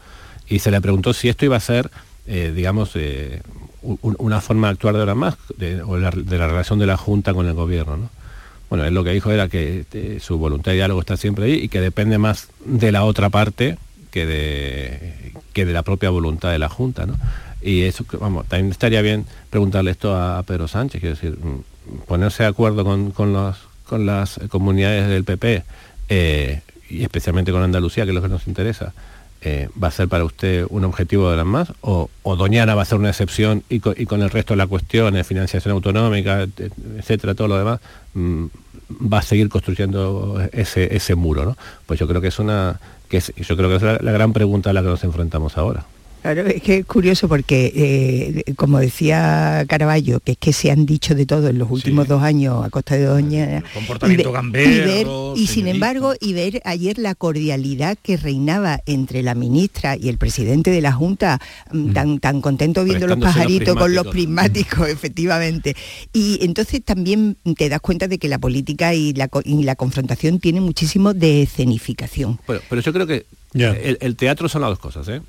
Y se le preguntó si esto iba a ser, eh, digamos, eh, una forma de actuar de ahora más, de, la, relación de la Junta con el gobierno, ¿no? Bueno, él lo que dijo era que su voluntad de diálogo está siempre ahí y que depende más de la otra parte que de, que de la propia voluntad de la Junta, ¿no? Y eso, vamos, también estaría bien preguntarle esto a, Pedro Sánchez, quiero decir, mm, ponerse de acuerdo con los con las comunidades del PP eh, y especialmente con Andalucía, que es lo que nos interesa, eh, ¿va a ser para usted un objetivo de las más? ¿O, Doñana va a ser una excepción y con, el resto de las cuestiones, financiación autonómica, etcétera, todo lo demás, mm, va a seguir construyendo ese, ese muro? ¿no? Pues yo creo que es una que yo creo que es la gran pregunta a la que nos enfrentamos ahora. Claro, es que es curioso porque, eh, como decía Caraballo, que es que se han dicho de todo en los últimos dos años a costa de Doña... comportamiento y, y sin embargo, y ver ayer la cordialidad que reinaba entre la ministra y el presidente de la Junta, mm, mm. tan, tan contento viendo los pajaritos con los prismáticos, efectivamente. Y entonces también te das cuenta de que la política y la, la confrontación tiene muchísimo de escenificación. pero yo creo que el, el, teatro son las dos cosas, ¿eh?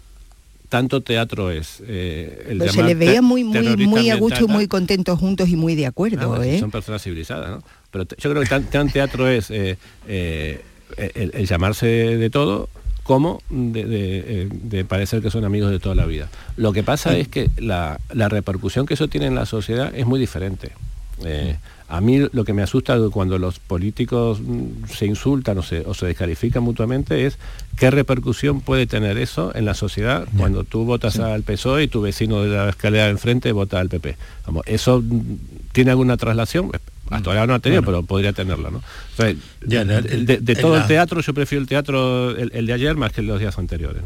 Tanto teatro es. Eh, el se les veía muy, muy, muy a gusto, muy contentos juntos y muy de acuerdo. Ah, ¿eh? Son personas civilizadas, ¿no? Pero yo creo que tan, teatro es eh, el, llamarse de todo como de, parecer que son amigos de toda la vida. Lo que pasa es que la, la repercusión que eso tiene en la sociedad es muy diferente. A mí lo que me asusta cuando los políticos mm, se insultan o se, descalifican mutuamente es qué repercusión puede tener eso en la sociedad cuando tú votas al PSOE y tu vecino de la escalera de enfrente vota al PP. Vamos, ¿Eso mm, tiene alguna traslación? Hasta ahora no ha tenido, pero podría tenerla, ¿no? de, todo el teatro, yo prefiero el teatro, el, de ayer más que los días anteriores.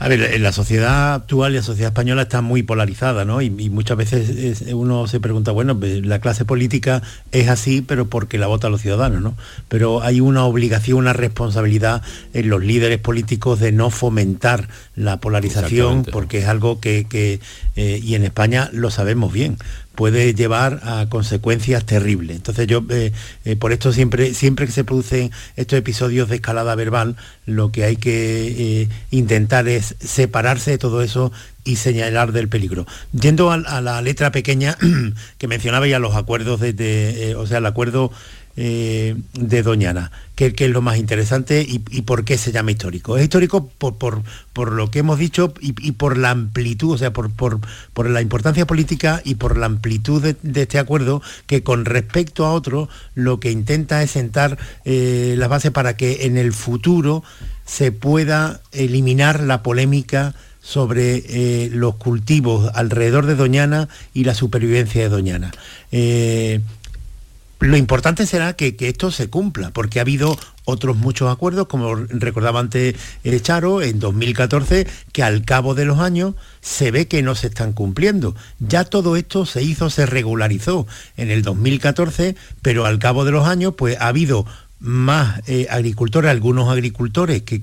A ver, en la sociedad actual y la sociedad española está muy polarizada, ¿no? Y, muchas veces uno se pregunta, bueno, pues, la clase política es así, pero porque la votan los ciudadanos, ¿no? Pero hay una obligación, una responsabilidad en los líderes políticos de no fomentar la polarización, porque es algo que, eh, y en España lo sabemos bien puede llevar a consecuencias terribles. Entonces yo, eh, eh, por esto siempre, siempre que se producen estos episodios de escalada verbal, lo que hay que eh, intentar es separarse de todo eso y señalar del peligro. Yendo a, la letra pequeña que mencionaba ya los acuerdos de, o sea, el acuerdo eh, de Doñana, que, es lo más interesante y, por qué se llama histórico. Es histórico por, lo que hemos dicho y, por la amplitud, o sea, por, la importancia política y por la amplitud de, este acuerdo, que con respecto a otro lo que intenta es sentar eh, las bases para que en el futuro se pueda eliminar la polémica sobre eh, los cultivos alrededor de Doñana y la supervivencia de Doñana. Lo importante será que, esto se cumpla, porque ha habido otros muchos acuerdos, como recordaba antes eh, Charo, en 2014, que al cabo de los años se ve que no se están cumpliendo. Ya todo esto se hizo, se regularizó en el 2014, pero al cabo de los años pues ha habido más eh, agricultores, algunos agricultores que,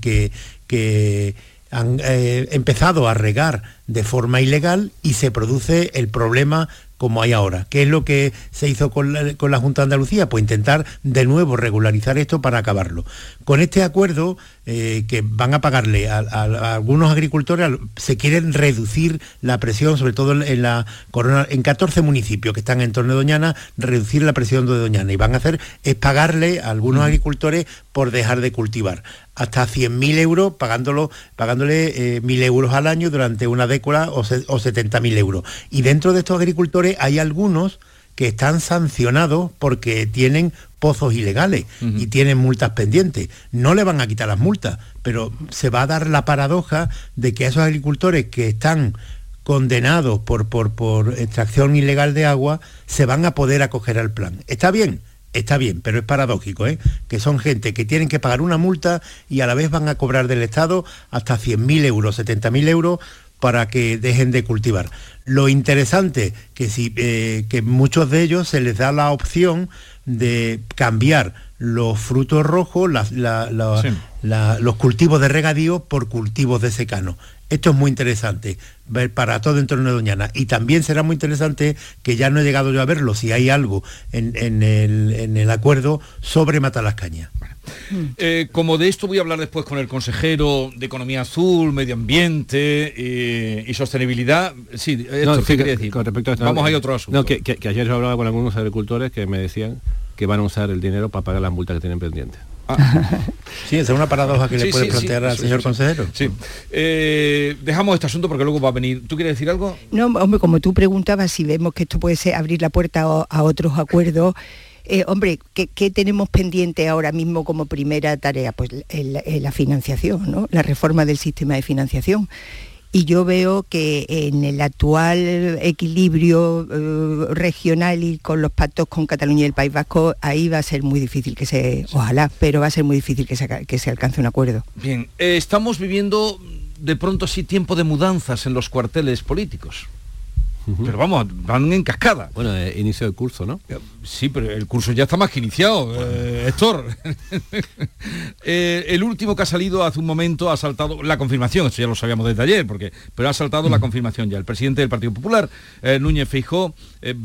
que, han eh, empezado a regar de forma ilegal y se produce el problema como hay ahora. ¿Qué es lo que se hizo con la, Junta de Andalucía? Pues intentar de nuevo regularizar esto para acabarlo. Con este acuerdo eh, que van a pagarle a, algunos agricultores, se quieren reducir la presión, sobre todo en la corona, en 14 municipios que están en torno de Doñana, reducir la presión de Doñana. Y van a hacer es pagarle a algunos agricultores por dejar de cultivar hasta 100.000 euros pagándolo, pagándole 1.000 eh, euros al año durante una década o, o 70.000 euros. Y dentro de estos agricultores hay algunos que están sancionados porque tienen pozos ilegales y tienen multas pendientes. No le van a quitar las multas, pero se va a dar la paradoja de que esos agricultores que están condenados por, por, por extracción ilegal de agua se van a poder acoger al plan. ¿Está bien? Está bien, pero es paradójico, ¿eh? que son gente que tienen que pagar una multa y a la vez van a cobrar del Estado hasta 100.000 euros, 70.000 euros para que dejen de cultivar. Lo interesante que si eh, que muchos de ellos se les da la opción de cambiar los frutos rojos, los cultivos de regadío por cultivos de secano. Esto es muy interesante ver para todo entorno de Doñana. Y también será muy interesante que ya no he llegado yo a verlo, si hay algo en, el, acuerdo sobre Matalascaña. Eh, como de esto voy a hablar después con el consejero de Economía Azul, Medio Ambiente eh, y Sostenibilidad. Sí, esto decir. Con respecto a Vamos a ir otro asunto. que, que ayer yo hablaba con algunos agricultores que me decían que van a usar el dinero para pagar las multas que tienen pendientes. Ah. Sí, esa es una paradoja que le puede plantear al señor consejero. Sí. Eh, dejamos este asunto porque luego va a venir. ¿Tú quieres decir algo? No, hombre, como tú preguntabas, si vemos que esto puede ser abrir la puerta a, otros acuerdos, eh, hombre, ¿qué, tenemos pendiente ahora mismo como primera tarea? Pues la financiación, ¿no? La reforma del sistema de financiación y yo veo que en el actual equilibrio eh, regional y con los pactos con Cataluña y el País Vasco, ahí va a ser muy difícil que se, ojalá, pero va a ser muy difícil que se, que se alcance un acuerdo. Bien, eh, estamos viviendo de pronto sí tiempo de mudanzas en los cuarteles políticos. Pero vamos, van en cascada. Bueno, eh, inicio del curso, ¿no? Sí, pero el curso ya está más que iniciado, eh, Héctor. Eh, el último que ha salido hace un momento ha saltado la confirmación, esto ya lo sabíamos desde ayer, porque, pero ha saltado la confirmación ya. El presidente del Partido Popular, Núñez Feijó,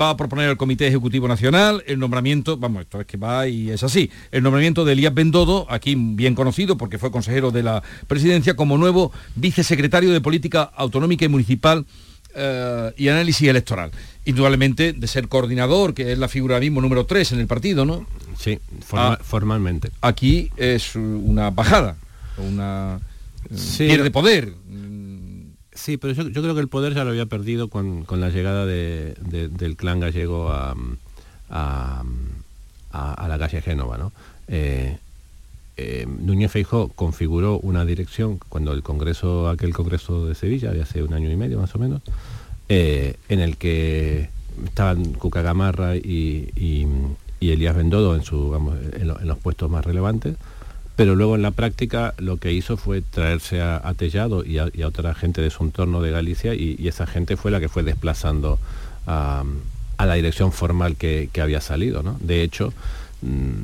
va a proponer al Comité Ejecutivo Nacional el nombramiento, vamos, esto es que va y es así, el nombramiento de Elías Bendodo, aquí bien conocido porque fue consejero de la presidencia, como nuevo vicesecretario de Política Autonómica y Municipal eh, y análisis electoral. Indudablemente de ser coordinador, que es la figura mismo número 3 en el partido, ¿no? Sí, ah, formalmente. Aquí es una bajada, una eh, pierde poder. Sí, pero yo, creo que el poder ya lo había perdido con, la llegada del clan gallego a, a, la calle Génova, ¿no? Eh, Núñez Feijó configuró una dirección cuando el Congreso, aquel Congreso de Sevilla, de hace un año y medio más o menos, eh, en el que estaban Cuca Gamarra y, Elías Bendodo en, en, los puestos más relevantes, pero luego en la práctica lo que hizo fue traerse a, Tellado y a, otra gente de su entorno de Galicia y, esa gente fue la que fue desplazando a, la dirección formal que, había salido. De hecho, mm,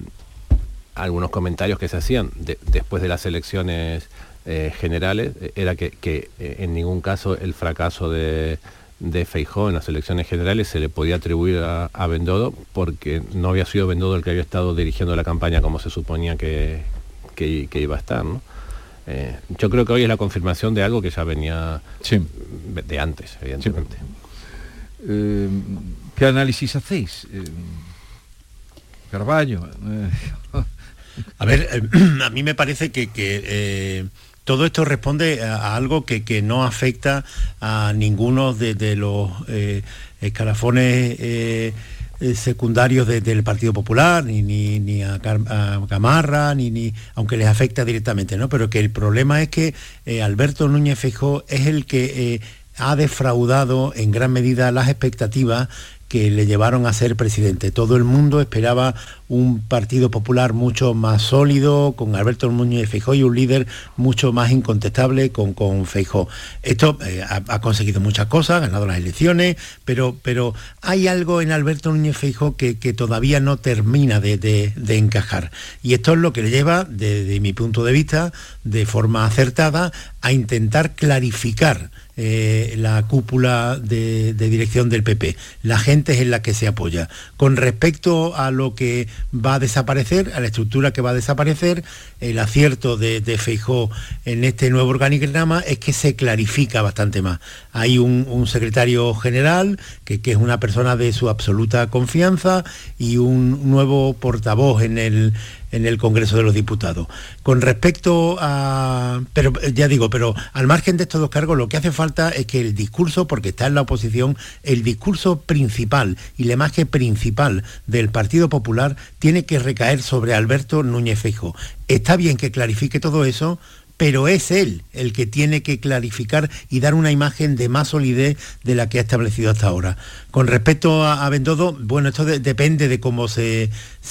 algunos comentarios que se hacían después de las elecciones eh, generales eh, era que, eh, en ningún caso el fracaso de, de Feijó en las elecciones generales se le podía atribuir a, Bendodo porque no había sido Bendodo el que había estado dirigiendo la campaña como se suponía que, iba a estar. yo creo que hoy es la confirmación de algo que ya venía de antes, evidentemente. ¿Qué análisis hacéis? Carballo. A ver, a mí me parece que todo esto responde a, algo que, no afecta a ninguno de, los eh, escalafones eh, eh, secundarios del Partido Popular, ni, a, Camarra, ni, aunque les afecta directamente, ¿no? Pero que el problema es que Alberto Núñez Feijóo es el que ha defraudado en gran medida las expectativas que le llevaron a ser presidente. Todo el mundo esperaba un Partido Popular mucho más sólido, con Alberto Núñez Feijó y un líder mucho más incontestable con, con Feijó. Esto eh, ha, conseguido muchas cosas, ha ganado las elecciones, pero, pero hay algo en Alberto Núñez Feijó que, todavía no termina de, encajar. Y esto es lo que le lleva, desde mi punto de vista, de forma acertada, a intentar clarificar eh, la cúpula de, dirección del PP. La gente es en la que se apoya. Con respecto a lo que va a desaparecer, a la estructura que va a desaparecer, el acierto de, de Feijó en este nuevo organigrama es que se clarifica bastante más. Hay un, secretario general que, que, es una persona de su absoluta confianza y un nuevo portavoz en el, en el Congreso de los Diputados. Con respecto a, pero ya digo, pero al margen de estos dos cargos, lo que hace falta es que el discurso, porque está en la oposición, el discurso principal y la imagen principal del Partido Popular tiene que recaer sobre Alberto Núñez Feijóo. Está bien que clarifique todo eso, pero es él el que tiene que clarificar y dar una imagen de más solidez de la que ha establecido hasta ahora. Con respecto a, Bendodo, bueno, esto depende de cómo se,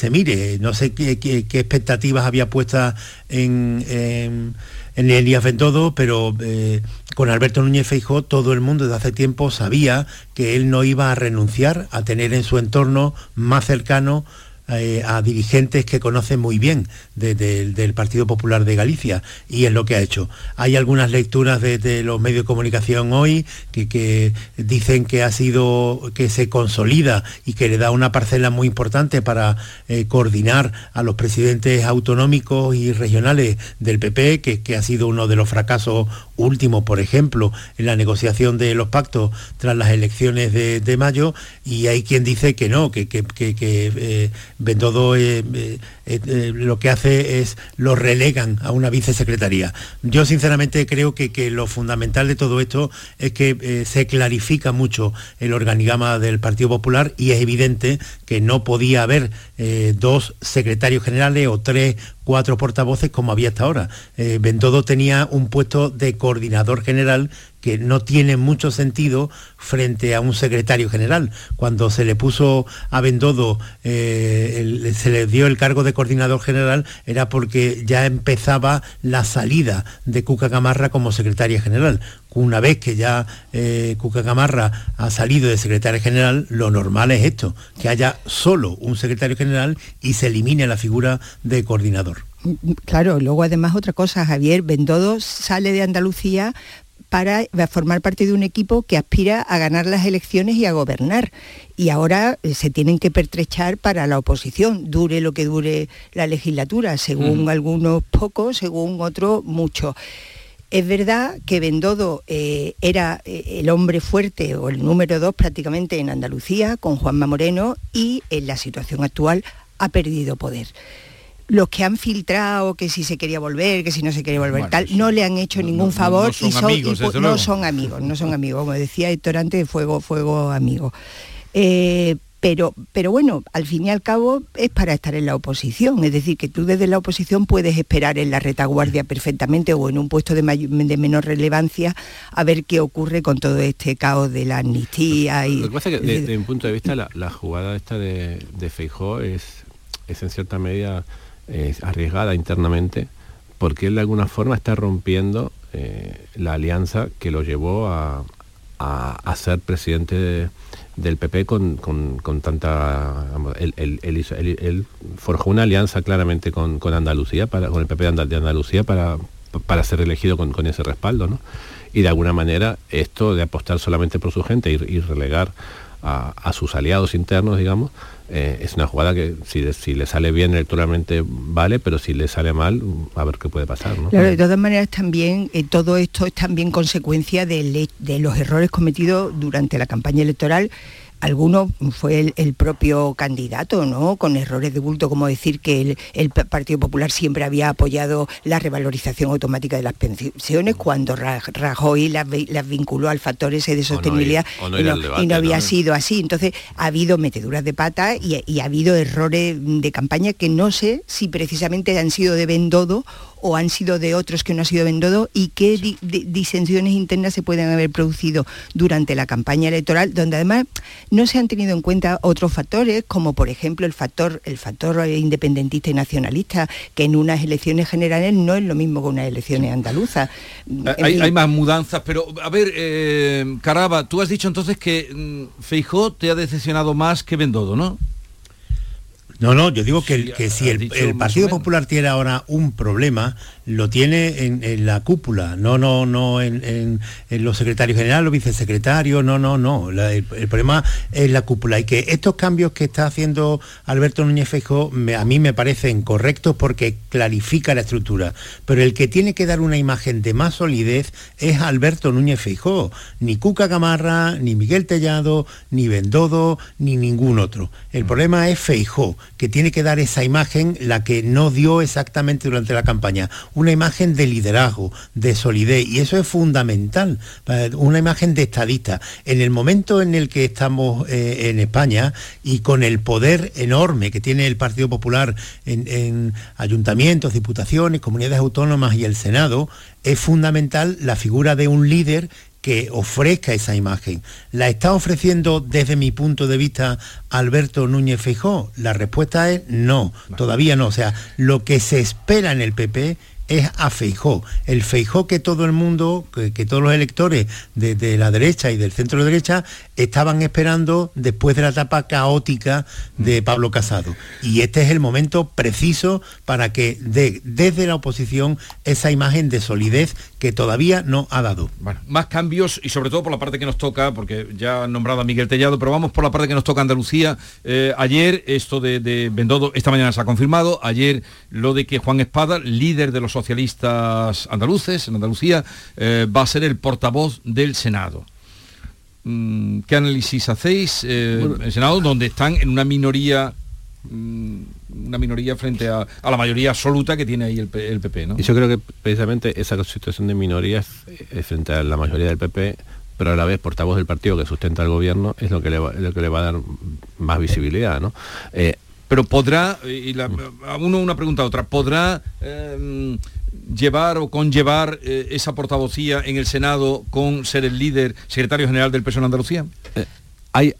mire. No sé qué, expectativas había puestas en, en, Elías Bendodo, pero eh, con Alberto Núñez Feijó todo el mundo desde hace tiempo sabía que él no iba a renunciar a tener en su entorno más cercano eh, a dirigentes que conocen muy bien del Partido Popular de Galicia y es lo que ha hecho. Hay algunas lecturas de, los medios de comunicación hoy que, dicen que ha sido, que se consolida y que le da una parcela muy importante para eh, coordinar a los presidentes autonómicos y regionales del PP, que, ha sido uno de los fracasos últimos, por ejemplo, en la negociación de los pactos tras las elecciones de, mayo, y hay quien dice que no, que, eh, Bendodo eh, eh, eh, lo que hace es lo relegan a una vicesecretaría. Yo sinceramente creo que, lo fundamental de todo esto es que se clarifica mucho el organigrama del Partido Popular y es evidente que no podía haber dos secretarios generales o tres cuatro portavoces como había hasta ahora. Eh, Bendodo tenía un puesto de coordinador general que no tiene mucho sentido frente a un secretario general. Cuando se le puso a Bendodo, eh, se le dio el cargo de coordinador general, era porque ya empezaba la salida de Cuca Camarra como secretaria general. Una vez que ya eh, Cuca Camarra ha salido de secretario general, lo normal es esto, que haya solo un secretario general y se elimine la figura de coordinador. Claro, luego además otra cosa, Javier, Bendodo sale de Andalucía para formar parte de un equipo que aspira a ganar las elecciones y a gobernar. Y ahora eh, se tienen que pertrechar para la oposición, dure lo que dure la legislatura, según algunos pocos, según otros muchos. Es verdad que Bendodo eh, era eh, el hombre fuerte o el número dos prácticamente en Andalucía con Juanma Moreno y en la situación actual ha perdido poder. Los que han filtrado que si se quería volver, que si no se quería volver tal, no le han hecho ningún favor y, son, amigos, no son amigos, no son amigos, como decía Héctor antes, fuego, fuego amigo. Eh, pero, pero bueno, al fin y al cabo es para estar en la oposición, es decir, que tú desde la oposición puedes esperar en la retaguardia perfectamente o en un puesto de, menor relevancia a ver qué ocurre con todo este caos de la amnistía. Y, Lo que pasa es que desde mi punto de vista la, jugada esta de, de Feijó es, es en cierta medida arriesgada internamente, porque él de alguna forma está rompiendo eh, la alianza que lo llevó a, a, ser presidente del PP con, tanta... él, forjó una alianza claramente con, Andalucía, para, con el PP de Andalucía para, para ser elegido con, ese respaldo, ¿no? Y de alguna manera esto de apostar solamente por su gente y, relegar a, sus aliados internos, digamos, eh, es una jugada que si, le sale bien electoralmente vale, pero si le sale mal, a ver qué puede pasar. Claro, de todas maneras también eh, todo esto es también consecuencia de los errores cometidos durante la campaña electoral alguno fue el, propio candidato, ¿no? Con errores de bulto, como decir que el, Partido Popular siempre había apoyado la revalorización automática de las pensiones cuando Rajoy las, vinculó al factor ese de sostenibilidad y, no, había sido así. Entonces ha habido meteduras de pata y, y ha habido errores de campaña que no sé si precisamente han sido de Bendodo o han sido de otros que no ha sido vendido y qué disensiones internas se pueden haber producido durante la campaña electoral, donde además no se han tenido en cuenta otros factores, como por ejemplo el factor, el factor independentista y nacionalista, que en unas elecciones generales no es lo mismo que unas elecciones andaluzas. Hay, más mudanzas, pero a ver, eh, Caraba, tú has dicho entonces que mm, Feijó te ha decepcionado más que Bendodo, ¿no? No, no, yo digo que, que si el, Partido Popular tiene ahora un problema, lo tiene en, la cúpula, no, no, no en, los secretarios generales, los vicesecretarios, no, no, no. el, problema es la cúpula. Y que estos cambios que está haciendo Alberto Núñez Feijóo a mí me parecen correctos porque clarifica la estructura. Pero el que tiene que dar una imagen de más solidez es Alberto Núñez Feijóo. Ni Cuca Gamarra, ni Miguel Tellado, ni Bendodo, ni ningún otro. El problema es Feijóo que tiene que dar esa imagen, la que no dio exactamente durante la campaña, una imagen de liderazgo, de solidez, y eso es fundamental, una imagen de estadista. En el momento en el que estamos eh, en España y con el poder enorme que tiene el Partido Popular en ayuntamientos, diputaciones, comunidades autónomas y el Senado, es fundamental la figura de un líder que ofrezca esa imagen. ¿La está ofreciendo desde mi punto de vista Alberto Núñez Feijó? La respuesta es no, todavía no. O sea, lo que se espera en el PP es a Feijó. El Feijó que todo el mundo, que, todos los electores de, la derecha y del centro de derecha estaban esperando después de la etapa caótica de mm. Pablo Casado. Y este es el momento preciso para que desde la oposición esa imagen de solidez que todavía no ha dado. Bueno, más cambios y sobre todo por la parte que nos toca, porque ya han nombrado a Miguel Tellado, pero vamos por la parte que nos toca Andalucía. Eh, ayer esto de, de Bendodo, esta mañana se ha confirmado, ayer lo de que Juan Espada, líder de los socialistas andaluces en Andalucía, eh, va a ser el portavoz del Senado. Mm, ¿Qué análisis hacéis eh, en el Senado, donde están en una minoría una minoría frente a, la mayoría absoluta que tiene ahí el, PP, ¿no? Y yo creo que precisamente esa situación de minorías es frente a la mayoría del PP, pero a la vez portavoz del partido que sustenta el gobierno es lo que le va, lo que le va a dar más visibilidad, ¿no? Eh, pero podrá, y la, uno una pregunta a otra, ¿podrá em, llevar o conllevar eh, esa portavocía en el Senado con ser el líder, secretario general del PSOE en Andalucía? Eh, hay,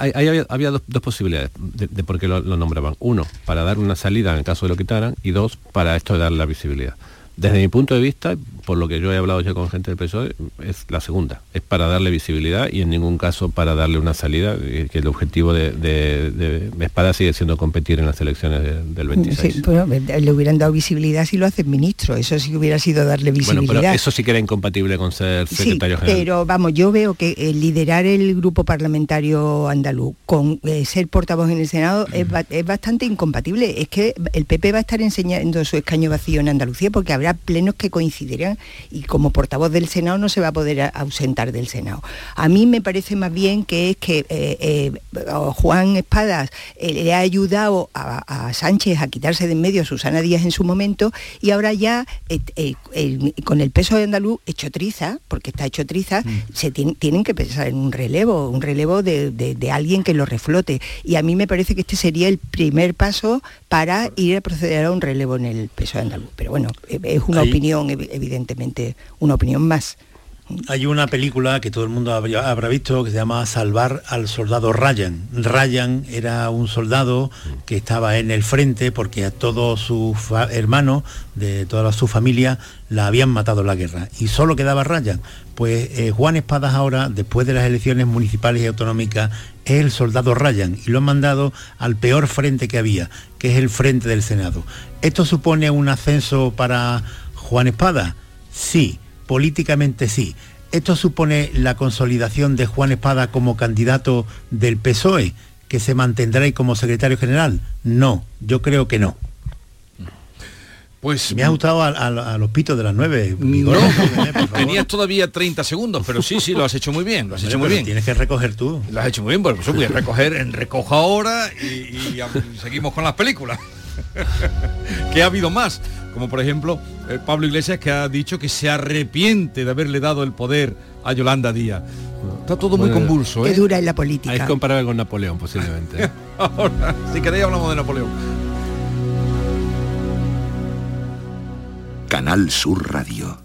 había, dos, posibilidades de, por qué lo, lo, nombraban. Uno, para dar una salida en el caso de lo quitaran, y dos, para esto de darle la visibilidad. Desde mi punto de vista, por lo que yo he hablado ya con gente del PSOE, es la segunda. Es para darle visibilidad y en ningún caso para darle una salida, eh, que el objetivo de, de, Espada sigue siendo competir en las elecciones del 26. le hubieran dado visibilidad si lo hace ministro, eso sí que hubiera sido darle visibilidad. Bueno, pero eso sí que era incompatible con ser secretario general. Pero vamos, yo veo que eh, liderar el grupo parlamentario andaluz con eh, ser portavoz en el Senado es, es, bastante incompatible. Es que el PP va a estar enseñando su escaño vacío en Andalucía porque habrá plenos que coincidirán y como portavoz del Senado no se va a poder ausentar del Senado. A mí me parece más bien que es que eh, eh, Juan Espadas eh, le ha ayudado a, Sánchez a quitarse de en medio a Susana Díaz en su momento y ahora ya con el peso de andaluz hecho triza, porque está hecho triza, mm. se tienen que pensar en un relevo, un relevo de, de alguien que lo reflote. Y a mí me parece que este sería el primer paso para ir a proceder a un relevo en el peso de andaluz. Pero bueno, es una opinión evidentemente, una opinión más. Hay una película que todo el mundo habrá, visto que se llama Salvar al soldado Ryan. Ryan era un soldado que estaba en el frente porque a todos sus hermanos de toda su familia la habían matado en la guerra y solo quedaba Ryan. Pues eh, Juan Espadas ahora, después de las elecciones municipales y autonómicas, es el soldado Ryan y lo han mandado al peor frente que había, que es el frente del Senado. ¿Esto supone un ascenso para Juan Espada? Sí, políticamente sí. ¿Esto supone la consolidación de Juan Espada como candidato del PSOE, que se mantendrá ahí como secretario general? No, yo creo que no. Pues me ha gustado a, a- a los pitos de las nueve. No, Vigor, por favor. tenías todavía 30 segundos, pero sí, sí, lo has hecho muy bien, lo has hecho muy bien. Tienes que recoger tú. Lo has hecho muy bien, por eso voy a recoger, en recojo ahora y, y a- y seguimos con las películas. que ha habido más, como por ejemplo eh, Pablo Iglesias que ha dicho que se arrepiente de haberle dado el poder a Yolanda Díaz. Está todo muy convulso, ¿eh? Qué dura es la política. Es comparable con Napoleón, posiblemente. ¿eh? Ahora, si queréis hablamos de Napoleón. Canal Sur Radio.